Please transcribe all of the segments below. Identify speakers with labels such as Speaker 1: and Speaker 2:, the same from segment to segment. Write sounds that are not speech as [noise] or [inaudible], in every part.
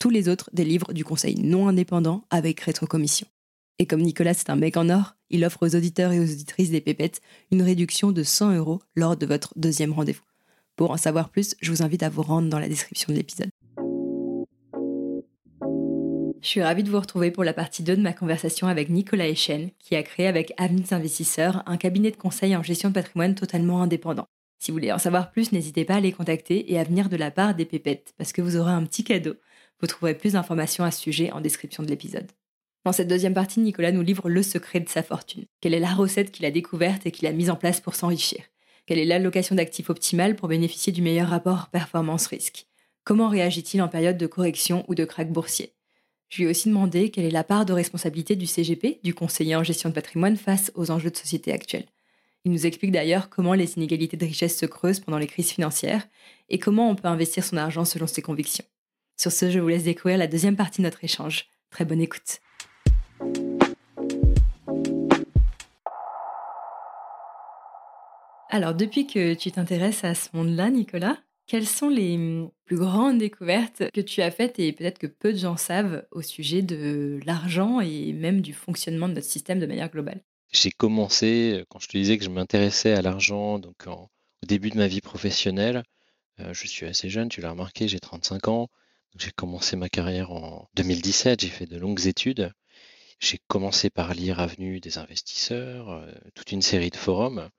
Speaker 1: Tous les autres délivrent du conseil non indépendant avec rétrocommission. Et comme Nicolas c'est un mec en or, il offre aux auditeurs et aux auditrices des pépettes une réduction de 100 euros lors de votre deuxième rendez-vous. Pour en savoir plus, je vous invite à vous rendre dans la description de l'épisode. Je suis ravie de vous retrouver pour la partie 2 de ma conversation avec Nicolas Echen, qui a créé avec Avenue Investisseurs un cabinet de conseil en gestion de patrimoine totalement indépendant. Si vous voulez en savoir plus, n'hésitez pas à les contacter et à venir de la part des pépettes, parce que vous aurez un petit cadeau. Vous trouverez plus d'informations à ce sujet en description de l'épisode. Dans cette deuxième partie, Nicolas nous livre le secret de sa fortune. Quelle est la recette qu'il a découverte et qu'il a mise en place pour s'enrichir? Quelle est l'allocation d'actifs optimale pour bénéficier du meilleur rapport performance-risque? Comment réagit-il en période de correction ou de krach boursier? Je lui ai aussi demandé quelle est la part de responsabilité du CGP, du conseiller en gestion de patrimoine, face aux enjeux de société actuels. Il nous explique d'ailleurs comment les inégalités de richesse se creusent pendant les crises financières et comment on peut investir son argent selon ses convictions. Sur ce, je vous laisse découvrir la deuxième partie de notre échange. Très bonne écoute. Alors, depuis que tu t'intéresses à ce monde-là, Nicolas, quelles sont les hum, plus grandes découvertes que tu as faites et peut-être que peu de gens savent au sujet de l'argent et même du fonctionnement de notre système de manière globale?
Speaker 2: J'ai commencé, euh, quand je te disais que je m'intéressais à l'argent, donc au début de ma vie professionnelle, euh, je suis assez jeune, tu l'as remarqué, j'ai 35 ans. J'ai commencé ma carrière en 2017, j'ai fait de longues études. J'ai commencé par lire Avenue des investisseurs, euh, toute une série de forums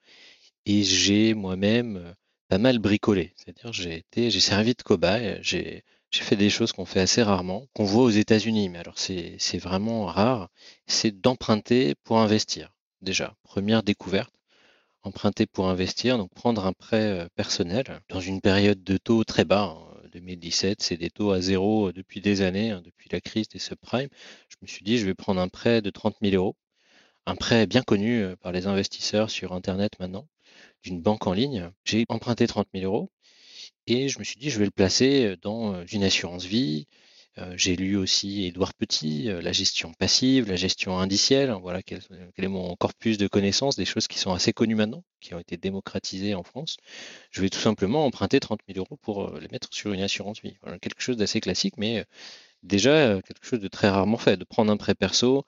Speaker 2: et j'ai moi-même euh, pas mal bricolé. C'est-à-dire j'ai j'ai servi de cobaye, j'ai fait des choses qu'on fait assez rarement, qu'on voit aux États-Unis, mais alors c'est vraiment rare, c'est d'emprunter pour investir. Déjà, première découverte, emprunter pour investir, donc prendre un prêt euh, personnel dans une période de taux très bas. 2017, hein. c'est des taux à zéro euh, depuis des années, hein, depuis la crise des subprimes. Je me suis dit, je vais prendre un prêt de 30 000 euros, un prêt bien connu par les investisseurs sur Internet maintenant d'une banque en ligne. J'ai emprunté 30 000 euros et je me suis dit, je vais le placer dans une assurance vie. J'ai lu aussi Édouard Petit, la gestion passive, la gestion indicielle. Voilà quel, est mon corpus de connaissances, des choses qui sont assez connues maintenant, qui ont été démocratisées en France. Je vais tout simplement emprunter 30 000 euros pour les mettre sur une assurance vie. Quelque chose d'assez classique, mais déjà quelque chose de très rarement fait. De prendre un prêt perso,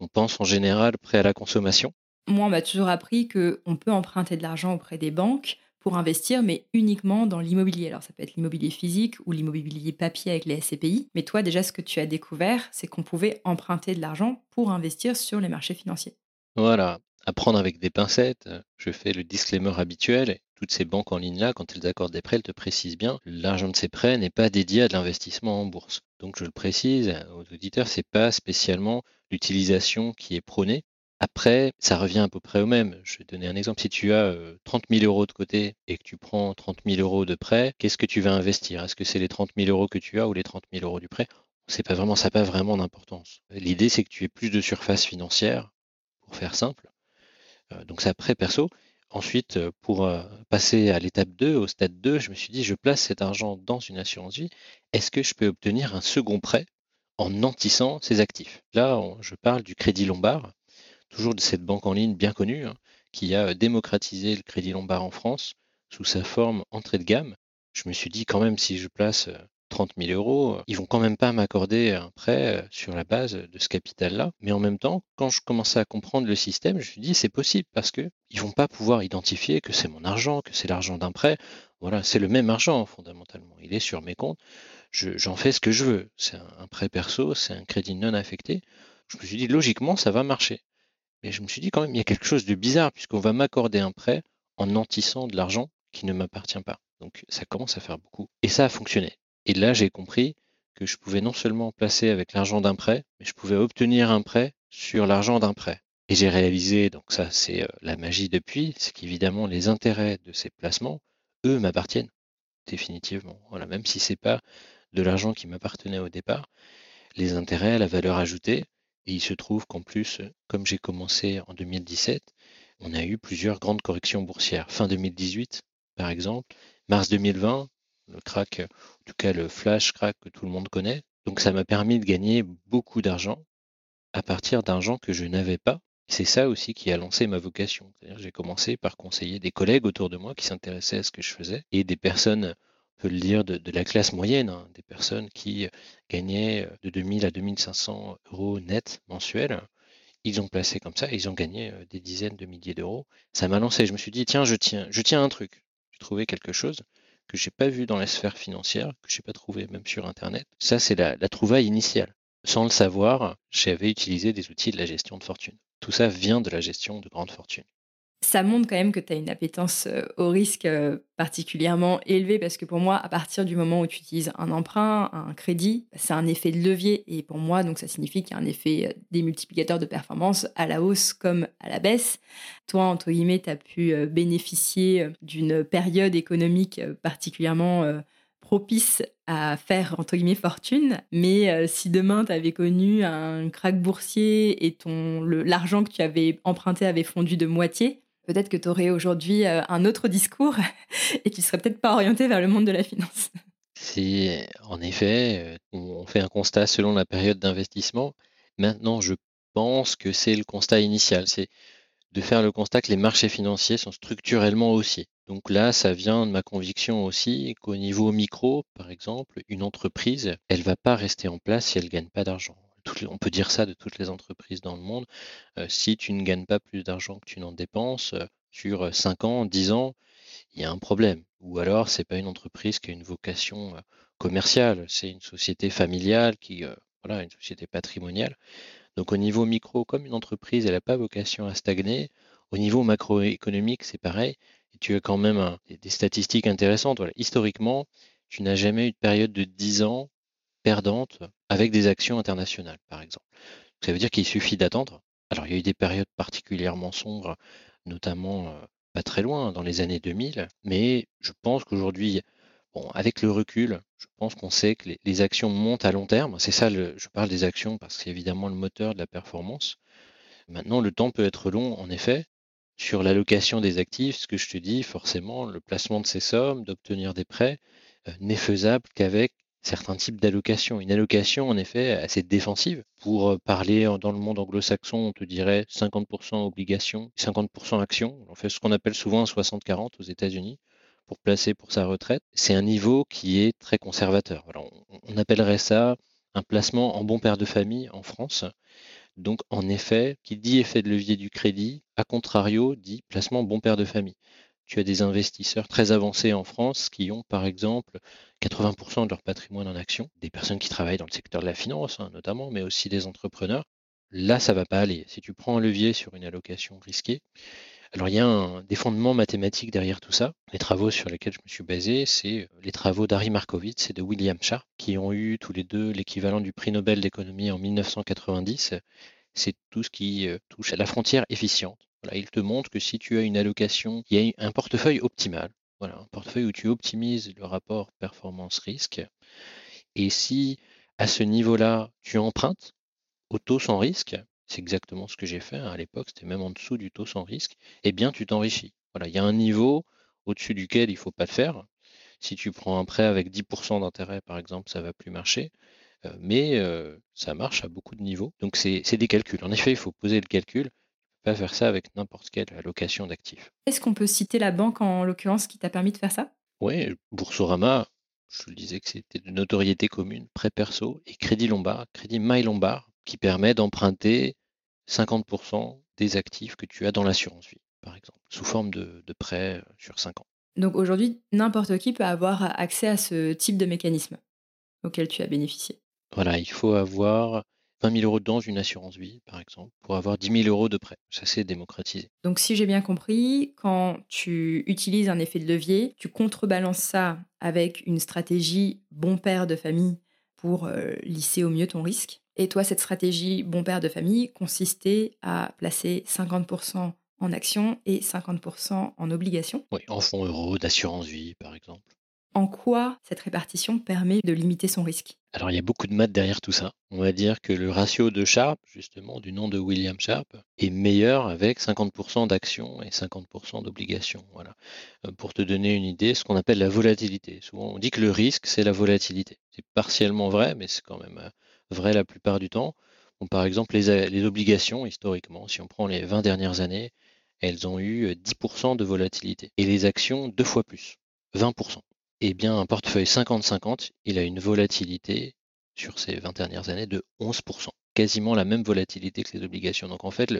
Speaker 2: on pense en général prêt à la consommation
Speaker 1: moi, on m'a toujours appris qu'on peut emprunter de l'argent auprès des banques pour investir, mais uniquement dans l'immobilier. Alors, ça peut être l'immobilier physique ou l'immobilier papier avec les SCPI. Mais toi, déjà, ce que tu as découvert, c'est qu'on pouvait emprunter de l'argent pour investir sur les marchés financiers.
Speaker 2: Voilà, apprendre avec des pincettes. Je fais le disclaimer habituel. Toutes ces banques en ligne-là, quand elles accordent des prêts, elles te précisent bien, l'argent de ces prêts n'est pas dédié à de l'investissement en bourse. Donc je le précise aux auditeurs, c'est pas spécialement l'utilisation qui est prônée. Après, ça revient à peu près au même. Je vais donner un exemple. Si tu as 30 000 euros de côté et que tu prends 30 000 euros de prêt, qu'est-ce que tu vas investir? Est-ce que c'est les 30 000 euros que tu as ou les 30 000 euros du prêt? C'est pas vraiment, ça n'a pas vraiment d'importance. L'idée, c'est que tu aies plus de surface financière, pour faire simple. donc c'est après perso. Ensuite, pour passer à l'étape 2, au stade 2, je me suis dit, je place cet argent dans une assurance vie. Est-ce que je peux obtenir un second prêt en nantissant ces actifs? Là, je parle du crédit lombard toujours de cette banque en ligne bien connue, hein, qui a démocratisé le crédit lombard en France sous sa forme entrée de gamme. Je me suis dit quand même si je place 30 000 euros, ils vont quand même pas m'accorder un prêt sur la base de ce capital-là. Mais en même temps, quand je commençais à comprendre le système, je me suis dit c'est possible parce que ils vont pas pouvoir identifier que c'est mon argent, que c'est l'argent d'un prêt. Voilà, c'est le même argent fondamentalement. Il est sur mes comptes. J'en fais ce que je veux. C'est un, prêt perso, c'est un crédit non affecté. Je me suis dit logiquement ça va marcher. Mais je me suis dit quand même il y a quelque chose de bizarre puisqu'on va m'accorder un prêt en nantissant de l'argent qui ne m'appartient pas. Donc ça commence à faire beaucoup. Et ça a fonctionné. Et là, j'ai compris que je pouvais non seulement placer avec l'argent d'un prêt, mais je pouvais obtenir un prêt sur l'argent d'un prêt. Et j'ai réalisé, donc ça c'est euh, la magie depuis, c'est qu'évidemment les intérêts de ces placements, eux, m'appartiennent définitivement. Voilà, même si c'est pas de l'argent qui m'appartenait au départ, les intérêts, la valeur ajoutée, et il se trouve qu'en plus, comme j'ai commencé en 2017, on a eu plusieurs grandes corrections boursières. Fin 2018, par exemple, mars 2020, le crack, en tout cas le flash crack que tout le monde connaît. Donc ça m'a permis de gagner beaucoup d'argent à partir d'argent que je n'avais pas. C'est ça aussi qui a lancé ma vocation. J'ai commencé par conseiller des collègues autour de moi qui s'intéressaient à ce que je faisais et des personnes, on peut le dire, de, la classe moyenne, hein, des personnes qui gagnaient de 2000 à 2500 euros net mensuels. Ils ont placé comme ça, ils ont gagné des dizaines de milliers d'euros. Ça m'a lancé. Je me suis dit, tiens, je tiens, je tiens un truc. J'ai trouvé quelque chose que j'ai pas vu dans la sphère financière, que j'ai pas trouvé même sur Internet. Ça, c'est la trouvaille initiale. Sans le savoir, j'avais utilisé des outils de la gestion de fortune. Tout ça vient de la gestion de grandes fortunes
Speaker 1: ça montre quand même que tu as une appétence euh, au risque euh, particulièrement élevée parce que pour moi, à partir du moment où tu utilises un emprunt, un crédit, c'est un effet de levier et pour moi, donc ça signifie qu'il y a un effet euh, des multiplicateurs de performance à la hausse comme à la baisse. Toi, entre guillemets, tu as pu bénéficier d'une période économique particulièrement propice à faire entre guillemets fortune, mais si demain tu avais connu un crack boursier et ton l'argent que tu avais emprunté avait fondu de moitié, peut-être que tu aurais aujourd'hui euh, un autre discours [laughs] et tu serais peut-être pas orienté vers le monde de la finance.
Speaker 2: Si, en effet, euh, on fait un constat selon la période d'investissement. Maintenant, je pense que c'est le constat initial, c'est de faire le constat que les marchés financiers sont structurellement haussiers. Donc là, ça vient de ma conviction aussi qu'au niveau micro, par exemple, une entreprise, elle va pas rester en place si elle gagne pas d'argent on peut dire ça de toutes les entreprises dans le monde. Euh, si tu ne gagnes pas plus d'argent que tu n'en dépenses, euh, sur 5 ans, 10 ans, il y a un problème. Ou alors, c'est pas une entreprise qui a une vocation euh, commerciale, c'est une société familiale qui, voilà, une société patrimoniale. Donc, au niveau micro, comme une entreprise, elle n'a pas vocation à stagner. Au niveau macroéconomique, c'est pareil. Tu as quand même des statistiques intéressantes. Historiquement, tu n'as jamais eu de période de 10 ans perdante avec des actions internationales, par exemple. Ça veut dire qu'il suffit d'attendre. Alors, il y a eu des périodes particulièrement sombres, notamment euh, pas très loin, dans les années 2000, mais je pense qu'aujourd'hui, bon, avec le recul, je pense qu'on sait que les, actions montent à long terme. C'est ça, je parle des actions parce que c'est évidemment le moteur de la performance. Maintenant, le temps peut être long, en effet. Sur l'allocation des actifs, ce que je te dis, forcément, le placement de ces sommes, d'obtenir des prêts, euh, n'est faisable qu'avec certains types d'allocations. Une allocation, en effet, assez défensive. Pour euh, parler dans le monde anglo-saxon, on te dirait 50% obligations, 50% actions. On fait ce qu'on appelle souvent un 60-40 aux États-Unis pour placer pour sa retraite. C'est un niveau qui est très conservateur. on, appellerait ça un placement en bon père de famille en France. Donc, en effet, qui dit effet de levier du crédit, à contrario, dit placement bon père de famille tu as des investisseurs très avancés en France qui ont, par exemple, 80% de leur patrimoine en actions, des personnes qui travaillent dans le secteur de la finance hein, notamment, mais aussi des entrepreneurs. Là, ça va pas aller. Si tu prends un levier sur une allocation risquée, alors il y a un, des fondements mathématiques derrière tout ça. Les travaux sur lesquels je me suis basé, c'est les travaux d'Harry Markowitz et de William Sharp, qui ont eu tous les deux l'équivalent du prix Nobel d'économie en 1990. C'est tout ce qui euh, touche à la frontière efficiente il te montre que si tu as une allocation, il y a un portefeuille optimal. Voilà, un portefeuille où tu optimises le rapport performance-risque. Et si à ce niveau-là, tu empruntes au taux sans risque, c'est exactement ce que j'ai fait hein, à l'époque, c'était même en dessous du taux sans risque, eh bien tu t'enrichis. Voilà, il y a un niveau au-dessus duquel il ne faut pas le faire. Si tu prends un prêt avec 10% d'intérêt, par exemple, ça ne va plus marcher. Euh, mais euh, ça marche à beaucoup de niveaux. Donc c'est des calculs. En effet, il faut poser le calcul pas faire ça avec n'importe quelle allocation d'actifs.
Speaker 1: Est-ce qu'on peut citer la banque en l'occurrence qui t'a permis de faire ça?
Speaker 2: Oui, Boursorama, je le disais que c'était de notoriété commune, prêt perso et crédit lombard, crédit My Lombard, qui permet d'emprunter 50% des actifs que tu as dans l'assurance vie, par exemple, sous forme de, de prêt euh, sur 5 ans.
Speaker 1: Donc aujourd'hui, n'importe qui peut avoir accès à ce type de mécanisme auquel tu as bénéficié?
Speaker 2: Voilà, il faut avoir 20 000 euros dans une assurance vie, par exemple, pour avoir 10 000 euros de prêt. Ça, c'est démocratisé.
Speaker 1: Donc, si j'ai bien compris, quand tu utilises un effet de levier, tu contrebalances ça avec une stratégie bon père de famille pour euh, lisser au mieux ton risque. Et toi, cette stratégie bon père de famille consistait à placer 50% en actions et 50% en obligations.
Speaker 2: Oui, en fonds euros d'assurance vie, par exemple.
Speaker 1: En quoi cette répartition permet de limiter son risque
Speaker 2: Alors, il y a beaucoup de maths derrière tout ça. On va dire que le ratio de Sharp, justement, du nom de William Sharp, est meilleur avec 50% d'actions et 50% d'obligations. Voilà. Euh, pour te donner une idée, ce qu'on appelle la volatilité. Souvent, on dit que le risque, c'est la volatilité. C'est partiellement vrai, mais c'est quand même euh, vrai la plupart du temps. par exemple, les, les obligations, historiquement, si on prend les 20 dernières années, elles ont eu 10% euh, de volatilité. Et les actions, deux fois plus, 20% eh bien, un portefeuille 50-50, il a une volatilité sur ces 20 dernières années de 11%, quasiment la même volatilité que les obligations. Donc en fait,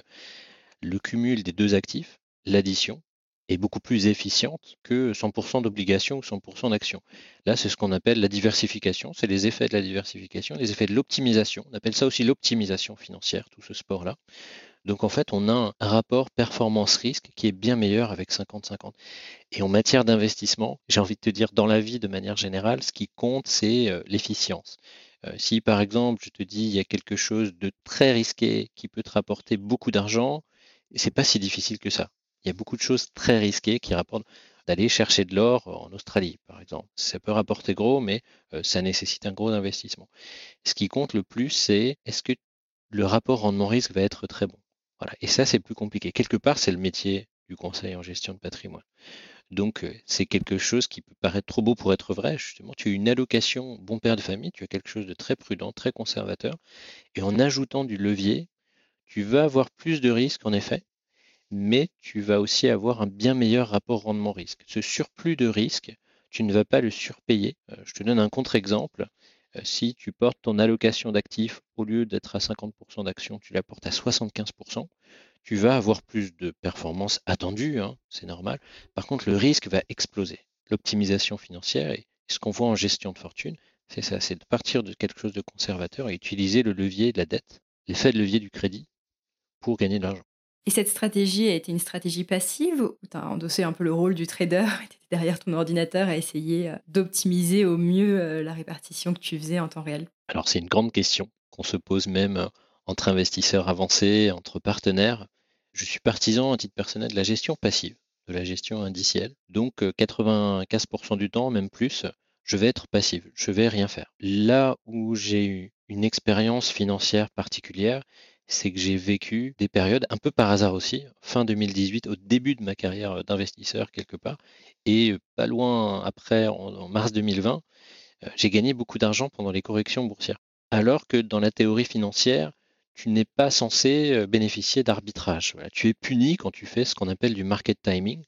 Speaker 2: le, cumul des deux actifs, l'addition, est beaucoup plus efficiente que 100% d'obligations ou 100% d'actions. Là, c'est ce qu'on appelle la diversification, c'est les effets de la diversification, les effets de l'optimisation. On appelle ça aussi l'optimisation financière, tout ce sport-là. Donc en fait, on a un rapport performance-risque qui est bien meilleur avec 50-50. Et en matière d'investissement, j'ai envie de te dire, dans la vie de manière générale, ce qui compte, c'est euh, l'efficience. Euh, si par exemple, je te dis, il y a quelque chose de très risqué qui peut te rapporter beaucoup d'argent, c'est pas si difficile que ça. Il y a beaucoup de choses très risquées qui rapportent d'aller chercher de l'or en Australie, par exemple. Ça peut rapporter gros, mais euh, ça nécessite un gros investissement. Ce qui compte le plus, c'est est-ce que le rapport rendement-risque va être très bon? Et ça, c'est plus compliqué. Quelque part, c'est le métier du conseil en gestion de patrimoine. Donc, euh, c'est quelque chose qui peut paraître trop beau pour être vrai. Justement, tu as une allocation bon père de famille, tu as quelque chose de très prudent, très conservateur. Et en ajoutant du levier, tu vas avoir plus de risques, en effet, mais tu vas aussi avoir un bien meilleur rapport rendement-risque. Ce surplus de risque, tu ne vas pas le surpayer. Euh, je te donne un contre-exemple. Euh, si tu portes ton allocation d'actifs, au lieu d'être à 50% d'actions, tu la portes à 75%, tu vas avoir plus de performances attendues, hein, c'est normal. Par contre, le risque va exploser. L'optimisation financière et ce qu'on voit en gestion de fortune, c'est ça, c'est de partir de quelque chose de conservateur et utiliser le levier de la dette, l'effet de levier du crédit pour gagner de l'argent.
Speaker 1: Et cette stratégie a été une stratégie passive où tu as endossé un peu le rôle du trader, [laughs] tu derrière ton ordinateur à essayer euh, d'optimiser au mieux euh, la répartition que tu faisais en temps réel?
Speaker 2: Alors c'est une grande question qu'on se pose même euh, entre investisseurs avancés, entre partenaires. Je suis partisan à titre personnel de la gestion passive, de la gestion indicielle. Donc 95% du temps, même plus, je vais être passive, je vais rien faire. Là où j'ai eu une expérience financière particulière, c'est que j'ai vécu des périodes un peu par hasard aussi, fin 2018, au début de ma carrière euh, d'investisseur quelque part, et euh, pas loin après, en, mars 2020, euh, j'ai gagné beaucoup d'argent pendant les corrections boursières. Alors que dans la théorie financière, tu n'es pas censé bénéficier d'arbitrage. Tu es puni quand tu fais ce qu'on appelle du market timing,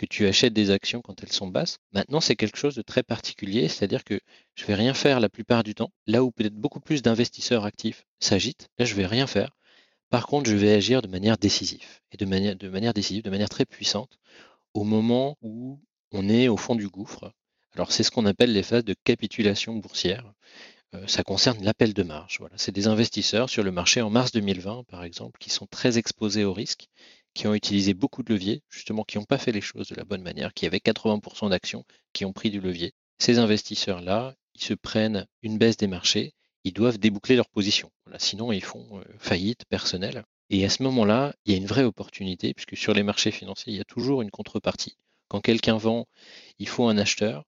Speaker 2: que tu achètes des actions quand elles sont basses. Maintenant, c'est quelque chose de très particulier, c'est-à-dire que je vais rien faire la plupart du temps, là où peut-être beaucoup plus d'investisseurs actifs s'agitent. Là, je vais rien faire. Par contre, je vais agir de manière décisive, et de manière, décisive, de manière très puissante, au moment où on est au fond du gouffre. Alors, c'est ce qu'on appelle les phases de capitulation boursière. Euh, ça concerne l'appel de marge. Voilà. C'est des investisseurs sur le marché en mars 2020, par exemple, qui sont très exposés au risque, qui ont utilisé beaucoup de leviers, justement, qui n'ont pas fait les choses de la bonne manière, qui avaient 80% d'actions qui ont pris du levier. Ces investisseurs-là, ils se prennent une baisse des marchés ils doivent déboucler leur position. sinon, ils font euh, faillite personnelle. Et à ce moment-là, il y a une vraie opportunité, puisque sur les marchés financiers, il y a toujours une contrepartie. Quand quelqu'un vend, il faut un acheteur.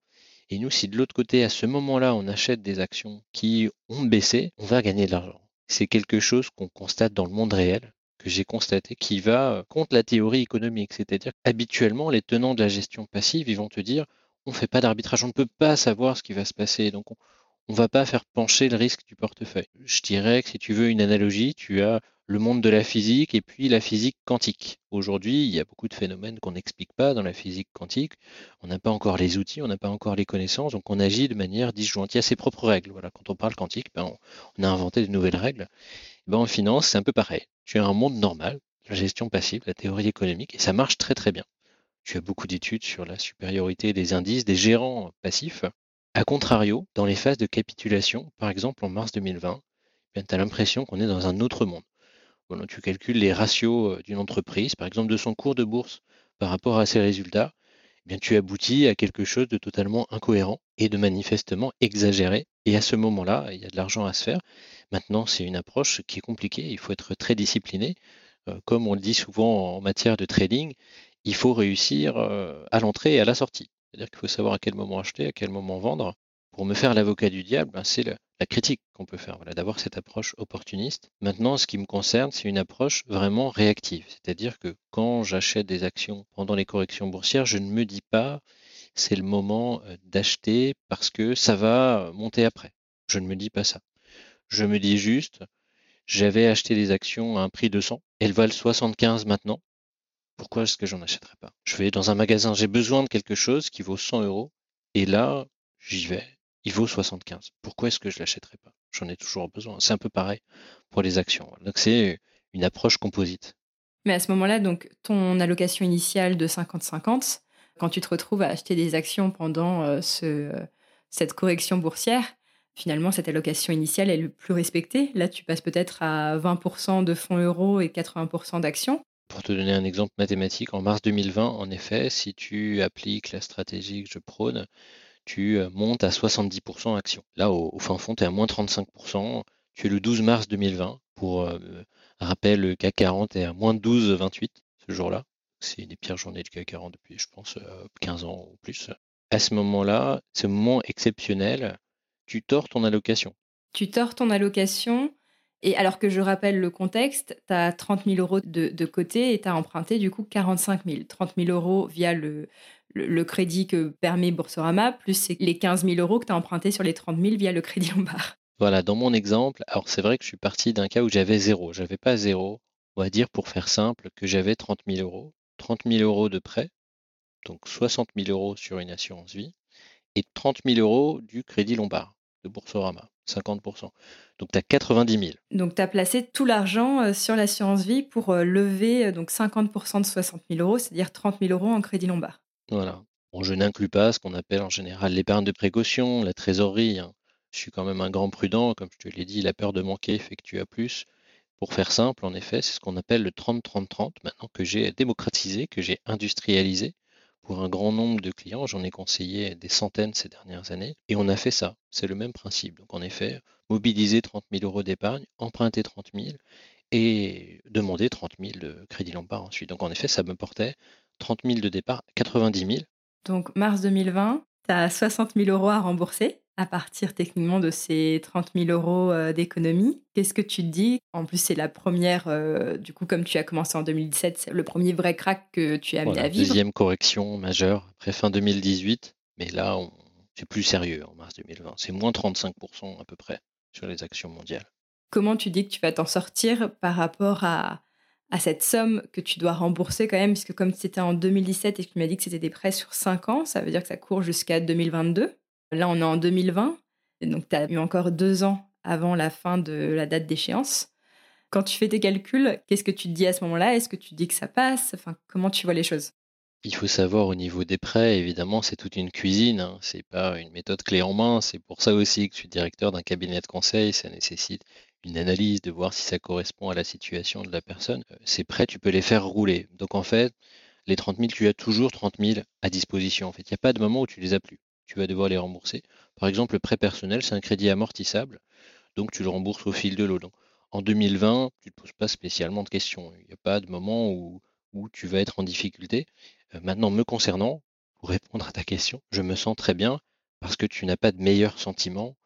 Speaker 2: Et nous, si de l'autre côté, à ce moment-là, on achète des actions qui ont baissé, on va gagner de l'argent. C'est quelque chose qu'on constate dans le monde réel, que j'ai constaté, qui va euh, contre la théorie économique. C'est-à-dire qu'habituellement, les tenants de la gestion passive, ils vont te dire, on ne fait pas d'arbitrage, on ne peut pas savoir ce qui va se passer. Donc, on va pas faire pencher le risque du portefeuille. Je dirais que si tu veux une analogie, tu as le monde de la physique et puis la physique quantique. Aujourd'hui, il y a beaucoup de phénomènes qu'on n'explique pas dans la physique quantique. On n'a pas encore les outils, on n'a pas encore les connaissances, donc on agit de manière disjointe. Il y a ses propres règles. Quand on parle quantique, ben, on, a inventé de nouvelles règles. Ben, en finance, c'est un peu pareil. Tu as un monde normal, la gestion passive, la théorie économique, et ça marche très très bien. Tu as beaucoup d'études sur la supériorité des indices, des gérants passifs. A contrario, dans les phases de capitulation, par exemple en mars 2020, ben, tu as l'impression qu'on est dans un autre monde tu calcules les ratios euh, d'une entreprise, par exemple de son cours de bourse par rapport à ses résultats, eh bien, tu aboutis à quelque chose de totalement incohérent et de manifestement exagéré. Et à ce moment-là, il y a de l'argent à se faire. Maintenant, c'est une approche qui est compliquée. Il faut être très discipliné. Euh, comme on le dit souvent en matière de trading, il faut réussir euh, à l'entrée et à la sortie. C'est-à-dire qu'il faut savoir à quel moment acheter, à quel moment vendre. Pour me faire l'avocat du diable, ben, c'est la critique qu'on peut faire, d'avoir cette approche opportuniste. Maintenant, ce qui me concerne, c'est une approche vraiment réactive. C'est-à-dire que quand j'achète des actions pendant les corrections boursières, je ne me dis pas c'est le moment euh, d'acheter parce que ça va monter après. Je ne me dis pas ça. Je me dis juste, j'avais acheté des actions à un prix de 100, elles valent 75 maintenant. Pourquoi est-ce que j'en achèterais pas? Je vais dans un magasin, j'ai besoin de quelque chose qui vaut 100 euros, et là, j'y vais il vaut 75. Pourquoi est-ce que je l'achèterais pas? J'en ai toujours besoin. C'est un peu pareil pour les actions. Donc c'est une approche composite.
Speaker 1: Mais à ce moment-là, donc ton allocation initiale de 50-50, quand tu te retrouves à acheter des actions pendant euh, ce, cette correction boursière, finalement cette allocation initiale est le plus respectée. Là, tu passes peut-être à 20% de fonds euros et 80% d'actions.
Speaker 2: Pour te donner un exemple mathématique, en mars 2020, en effet, si tu appliques la stratégie que je prône, tu euh, montes à 70% action. Là, au, fin fond, tu es à moins 35%. Tu es le 12 mars 2020. Pour euh, rappel, le CAC 40 est à moins 12,28 ce jour-là. C'est une des pires journées du CAC 40 depuis, je pense, 15 euh, ans ou plus. À ce moment-là, ce moment exceptionnel, tu tords ton allocation.
Speaker 1: Tu tords ton allocation. Et alors que je rappelle le contexte, tu as 30 000 euros de, côté et tu as emprunté du coup 45 000. 30 000 euros via le, le, crédit que permet Boursorama, plus les 15 000 euros que tu as emprunté sur les 30 000 via le crédit [laughs] Lombard.
Speaker 2: Voilà, dans mon exemple, alors c'est vrai que je suis parti d'un cas où j'avais zéro. J'avais pas zéro. On va dire pour faire simple que j'avais 30 000 euros. 30 000 euros de prêt, donc 60 000 euros sur une assurance vie, et 30 000 euros du crédit Lombard de Boursorama, 50%. Donc tu as 90 000.
Speaker 1: Donc tu as placé tout l'argent euh, sur l'assurance vie pour euh, lever euh, donc 50% de 60 000 euros, c'est-à-dire 30 000 euros en crédit Lombard.
Speaker 2: Voilà. Bon, je n'inclus pas ce qu'on appelle en général l'épargne de précaution, la trésorerie. Hein. Je suis quand même un grand prudent, comme je te l'ai dit, la peur de manquer fait que tu as plus. Pour faire simple, en effet, c'est ce qu'on appelle le 30-30-30, maintenant que j'ai démocratisé, que j'ai industrialisé pour un grand nombre de clients. J'en ai conseillé des centaines ces dernières années. Et on a fait ça. C'est le même principe. Donc en effet, mobiliser 30 000 euros d'épargne, emprunter 30 000 et demander 30 000 de crédit Lombard ensuite. Donc en effet, ça me portait 30 000 de départ, 90 000.
Speaker 1: Donc mars 2020, tu as 60 000 euros à rembourser à partir techniquement de ces 30 000 euros euh, d'économie. Qu'est-ce que tu te dis? En plus, c'est la première, euh, du coup, comme tu as commencé en 2017, c'est le premier vrai crack que tu as mis à vivre.
Speaker 2: Deuxième correction majeure après fin 2018, mais là, c'est plus sérieux en mars 2020. C'est moins 35% à peu près sur les actions mondiales.
Speaker 1: Comment tu dis que tu vas t'en sortir par rapport à, à cette somme que tu dois rembourser quand même, puisque comme c'était en 2017 et que tu m'as dit que c'était des prêts sur 5 ans, ça veut dire que ça court jusqu'à 2022. Là, on est en 2020, donc tu as eu encore deux ans avant la fin de la date d'échéance. Quand tu fais tes calculs, qu'est-ce que tu te dis à ce moment-là? Est-ce que tu dis que ça passe? Enfin, comment tu vois les choses?
Speaker 2: Il faut savoir au niveau des prêts, évidemment, c'est toute une cuisine, hein. c'est pas une méthode clé en main. C'est pour ça aussi que je suis directeur d'un cabinet de conseil. Ça nécessite une analyse, de voir si ça correspond à la situation de la personne. Euh, ces prêts, tu peux les faire rouler. Donc en fait, les 30 000, tu as toujours 30 000 à disposition. En fait, il n'y a pas de moment où tu les as plus. Tu vas devoir les rembourser. Par exemple, le prêt personnel, c'est un crédit amortissable. Donc tu le rembourses au fil de l'eau. Donc en 2020, tu ne te poses pas spécialement de questions. Il n'y a pas de moment où, où tu vas être en difficulté. Euh, maintenant, me concernant, pour répondre à ta question, je me sens très bien parce que tu n'as pas de meilleur sentiment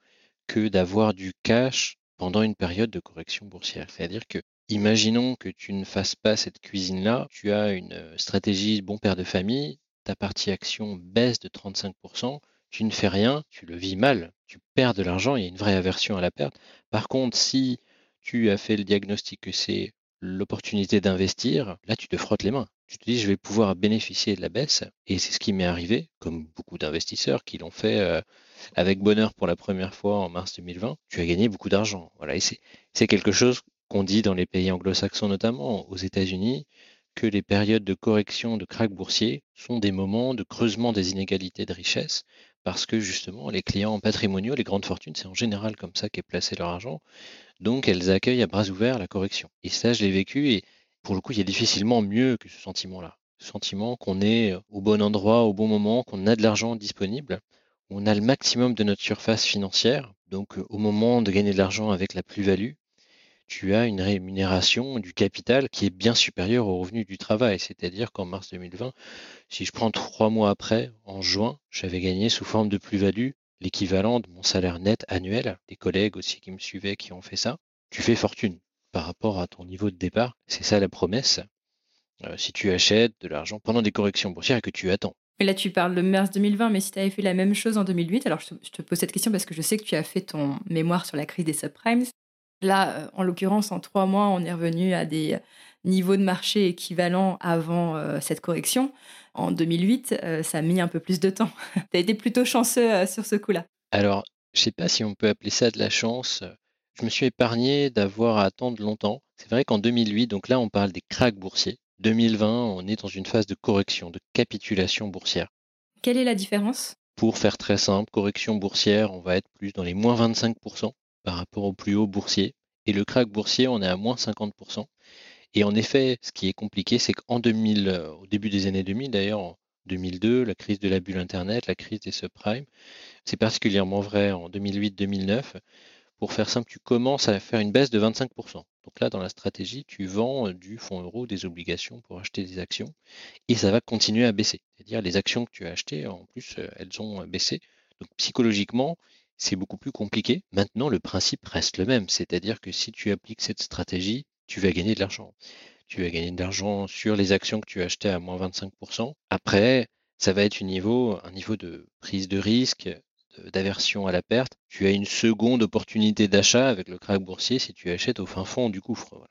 Speaker 2: que d'avoir du cash pendant une période de correction boursière. C'est-à-dire que, imaginons que tu ne fasses pas cette cuisine-là, tu as une euh, stratégie bon père de famille, ta partie action baisse de 35%, tu ne fais rien, tu le vis mal, tu perds de l'argent, il y a une vraie aversion à la perte. Par contre, si tu as fait le diagnostic que c'est l'opportunité d'investir, là tu te frottes les mains. Tu te dis je vais pouvoir bénéficier de la baisse et c'est ce qui m'est arrivé, comme beaucoup d'investisseurs qui l'ont fait euh, avec bonheur pour la première fois en mars 2020. Tu as gagné beaucoup d'argent. Voilà, c'est quelque chose qu'on dit dans les pays anglo-saxons notamment, aux États-Unis, que les périodes de correction de krach boursier sont des moments de creusement des inégalités de richesse parce que justement les clients patrimoniaux, les grandes fortunes, c'est en général comme ça qu'est placé leur argent. Donc elles accueillent à bras ouverts la correction. Et ça, je l'ai vécu et pour le coup, il y a difficilement mieux que ce sentiment-là. Ce sentiment qu'on est au bon endroit, au bon moment, qu'on a de l'argent disponible, on a le maximum de notre surface financière. Donc au moment de gagner de l'argent avec la plus-value, tu as une rémunération du capital qui est bien supérieure au revenu du travail. C'est-à-dire qu'en mars 2020, si je prends trois mois après, en juin, j'avais gagné sous forme de plus-value l'équivalent de mon salaire net annuel. Des collègues aussi qui me suivaient qui ont fait ça. Tu fais fortune par rapport à ton niveau de départ. C'est ça la promesse. Euh, si tu achètes de l'argent pendant des corrections boursières et que tu attends.
Speaker 1: Et là, tu parles de mars 2020, mais si tu avais fait la même chose en 2008, alors je te, pose cette question parce que je sais que tu as fait ton mémoire sur la crise des subprimes. Là, euh, en l'occurrence, en trois mois, on est revenu à des euh, niveaux de marché équivalents avant euh, cette correction. En 2008, ça a mis un peu plus de temps. [laughs] tu as été plutôt chanceux sur ce coup-là.
Speaker 2: Alors, je ne sais pas si on peut appeler ça de la chance. Je me suis épargné d'avoir à attendre longtemps. C'est vrai qu'en 2008, donc là, on parle des cracks boursiers. 2020, on est dans une phase de correction, de capitulation boursière.
Speaker 1: Quelle est la différence?
Speaker 2: Pour faire très simple, correction boursière, on va être plus dans les moins 25% par rapport au plus haut boursier. Et le crack boursier, on est à moins 50%. Et en effet, ce qui est compliqué, c'est qu'en 2000, euh, au début des années 2000, d'ailleurs, en 2002, la crise de la bulle Internet, la crise des subprimes, c'est particulièrement vrai en 2008-2009. Pour faire simple, tu commences à faire une baisse de 25%. Donc là, dans la stratégie, tu vends du fonds euro, des obligations pour acheter des actions, et ça va continuer à baisser. C'est-à-dire les actions que tu as achetées, en plus, elles ont baissé. Donc psychologiquement, c'est beaucoup plus compliqué. Maintenant, le principe reste le même, c'est-à-dire que si tu appliques cette stratégie, tu vas gagner de l'argent. Tu vas gagner de l'argent sur les actions que tu as achetées à moins 25%. Après, ça va être un niveau de prise de risque, d'aversion à la perte. Tu as une seconde opportunité d'achat avec le crack boursier si tu achètes au fin fond du gouffre.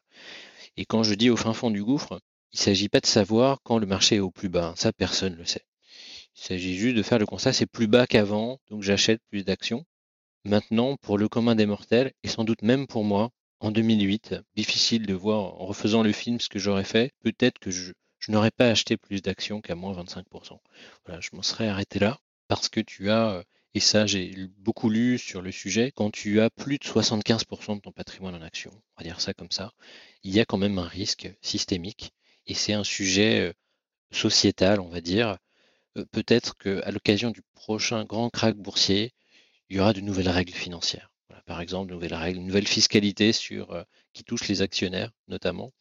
Speaker 2: Et quand je dis au fin fond du gouffre, il ne s'agit pas de savoir quand le marché est au plus bas. Ça, personne ne le sait. Il s'agit juste de faire le constat, c'est plus bas qu'avant, donc j'achète plus d'actions. Maintenant, pour le commun des mortels, et sans doute même pour moi, en 2008, difficile de voir en refaisant le film ce que j'aurais fait, peut-être que je, n'aurais pas acheté plus d'actions qu'à moins 25%. Voilà, je m'en serais arrêté là, parce que tu as, et ça j'ai beaucoup lu sur le sujet, quand tu as plus de 75% de ton patrimoine en actions, on va dire ça comme ça, il y a quand même un risque systémique, et c'est un sujet euh, sociétal, on va dire. Euh, peut-être qu'à l'occasion du prochain grand crack boursier, il y aura de nouvelles règles financières. par exemple, de nouvelles une nouvelle fiscalité sur, euh, qui touche les actionnaires notamment.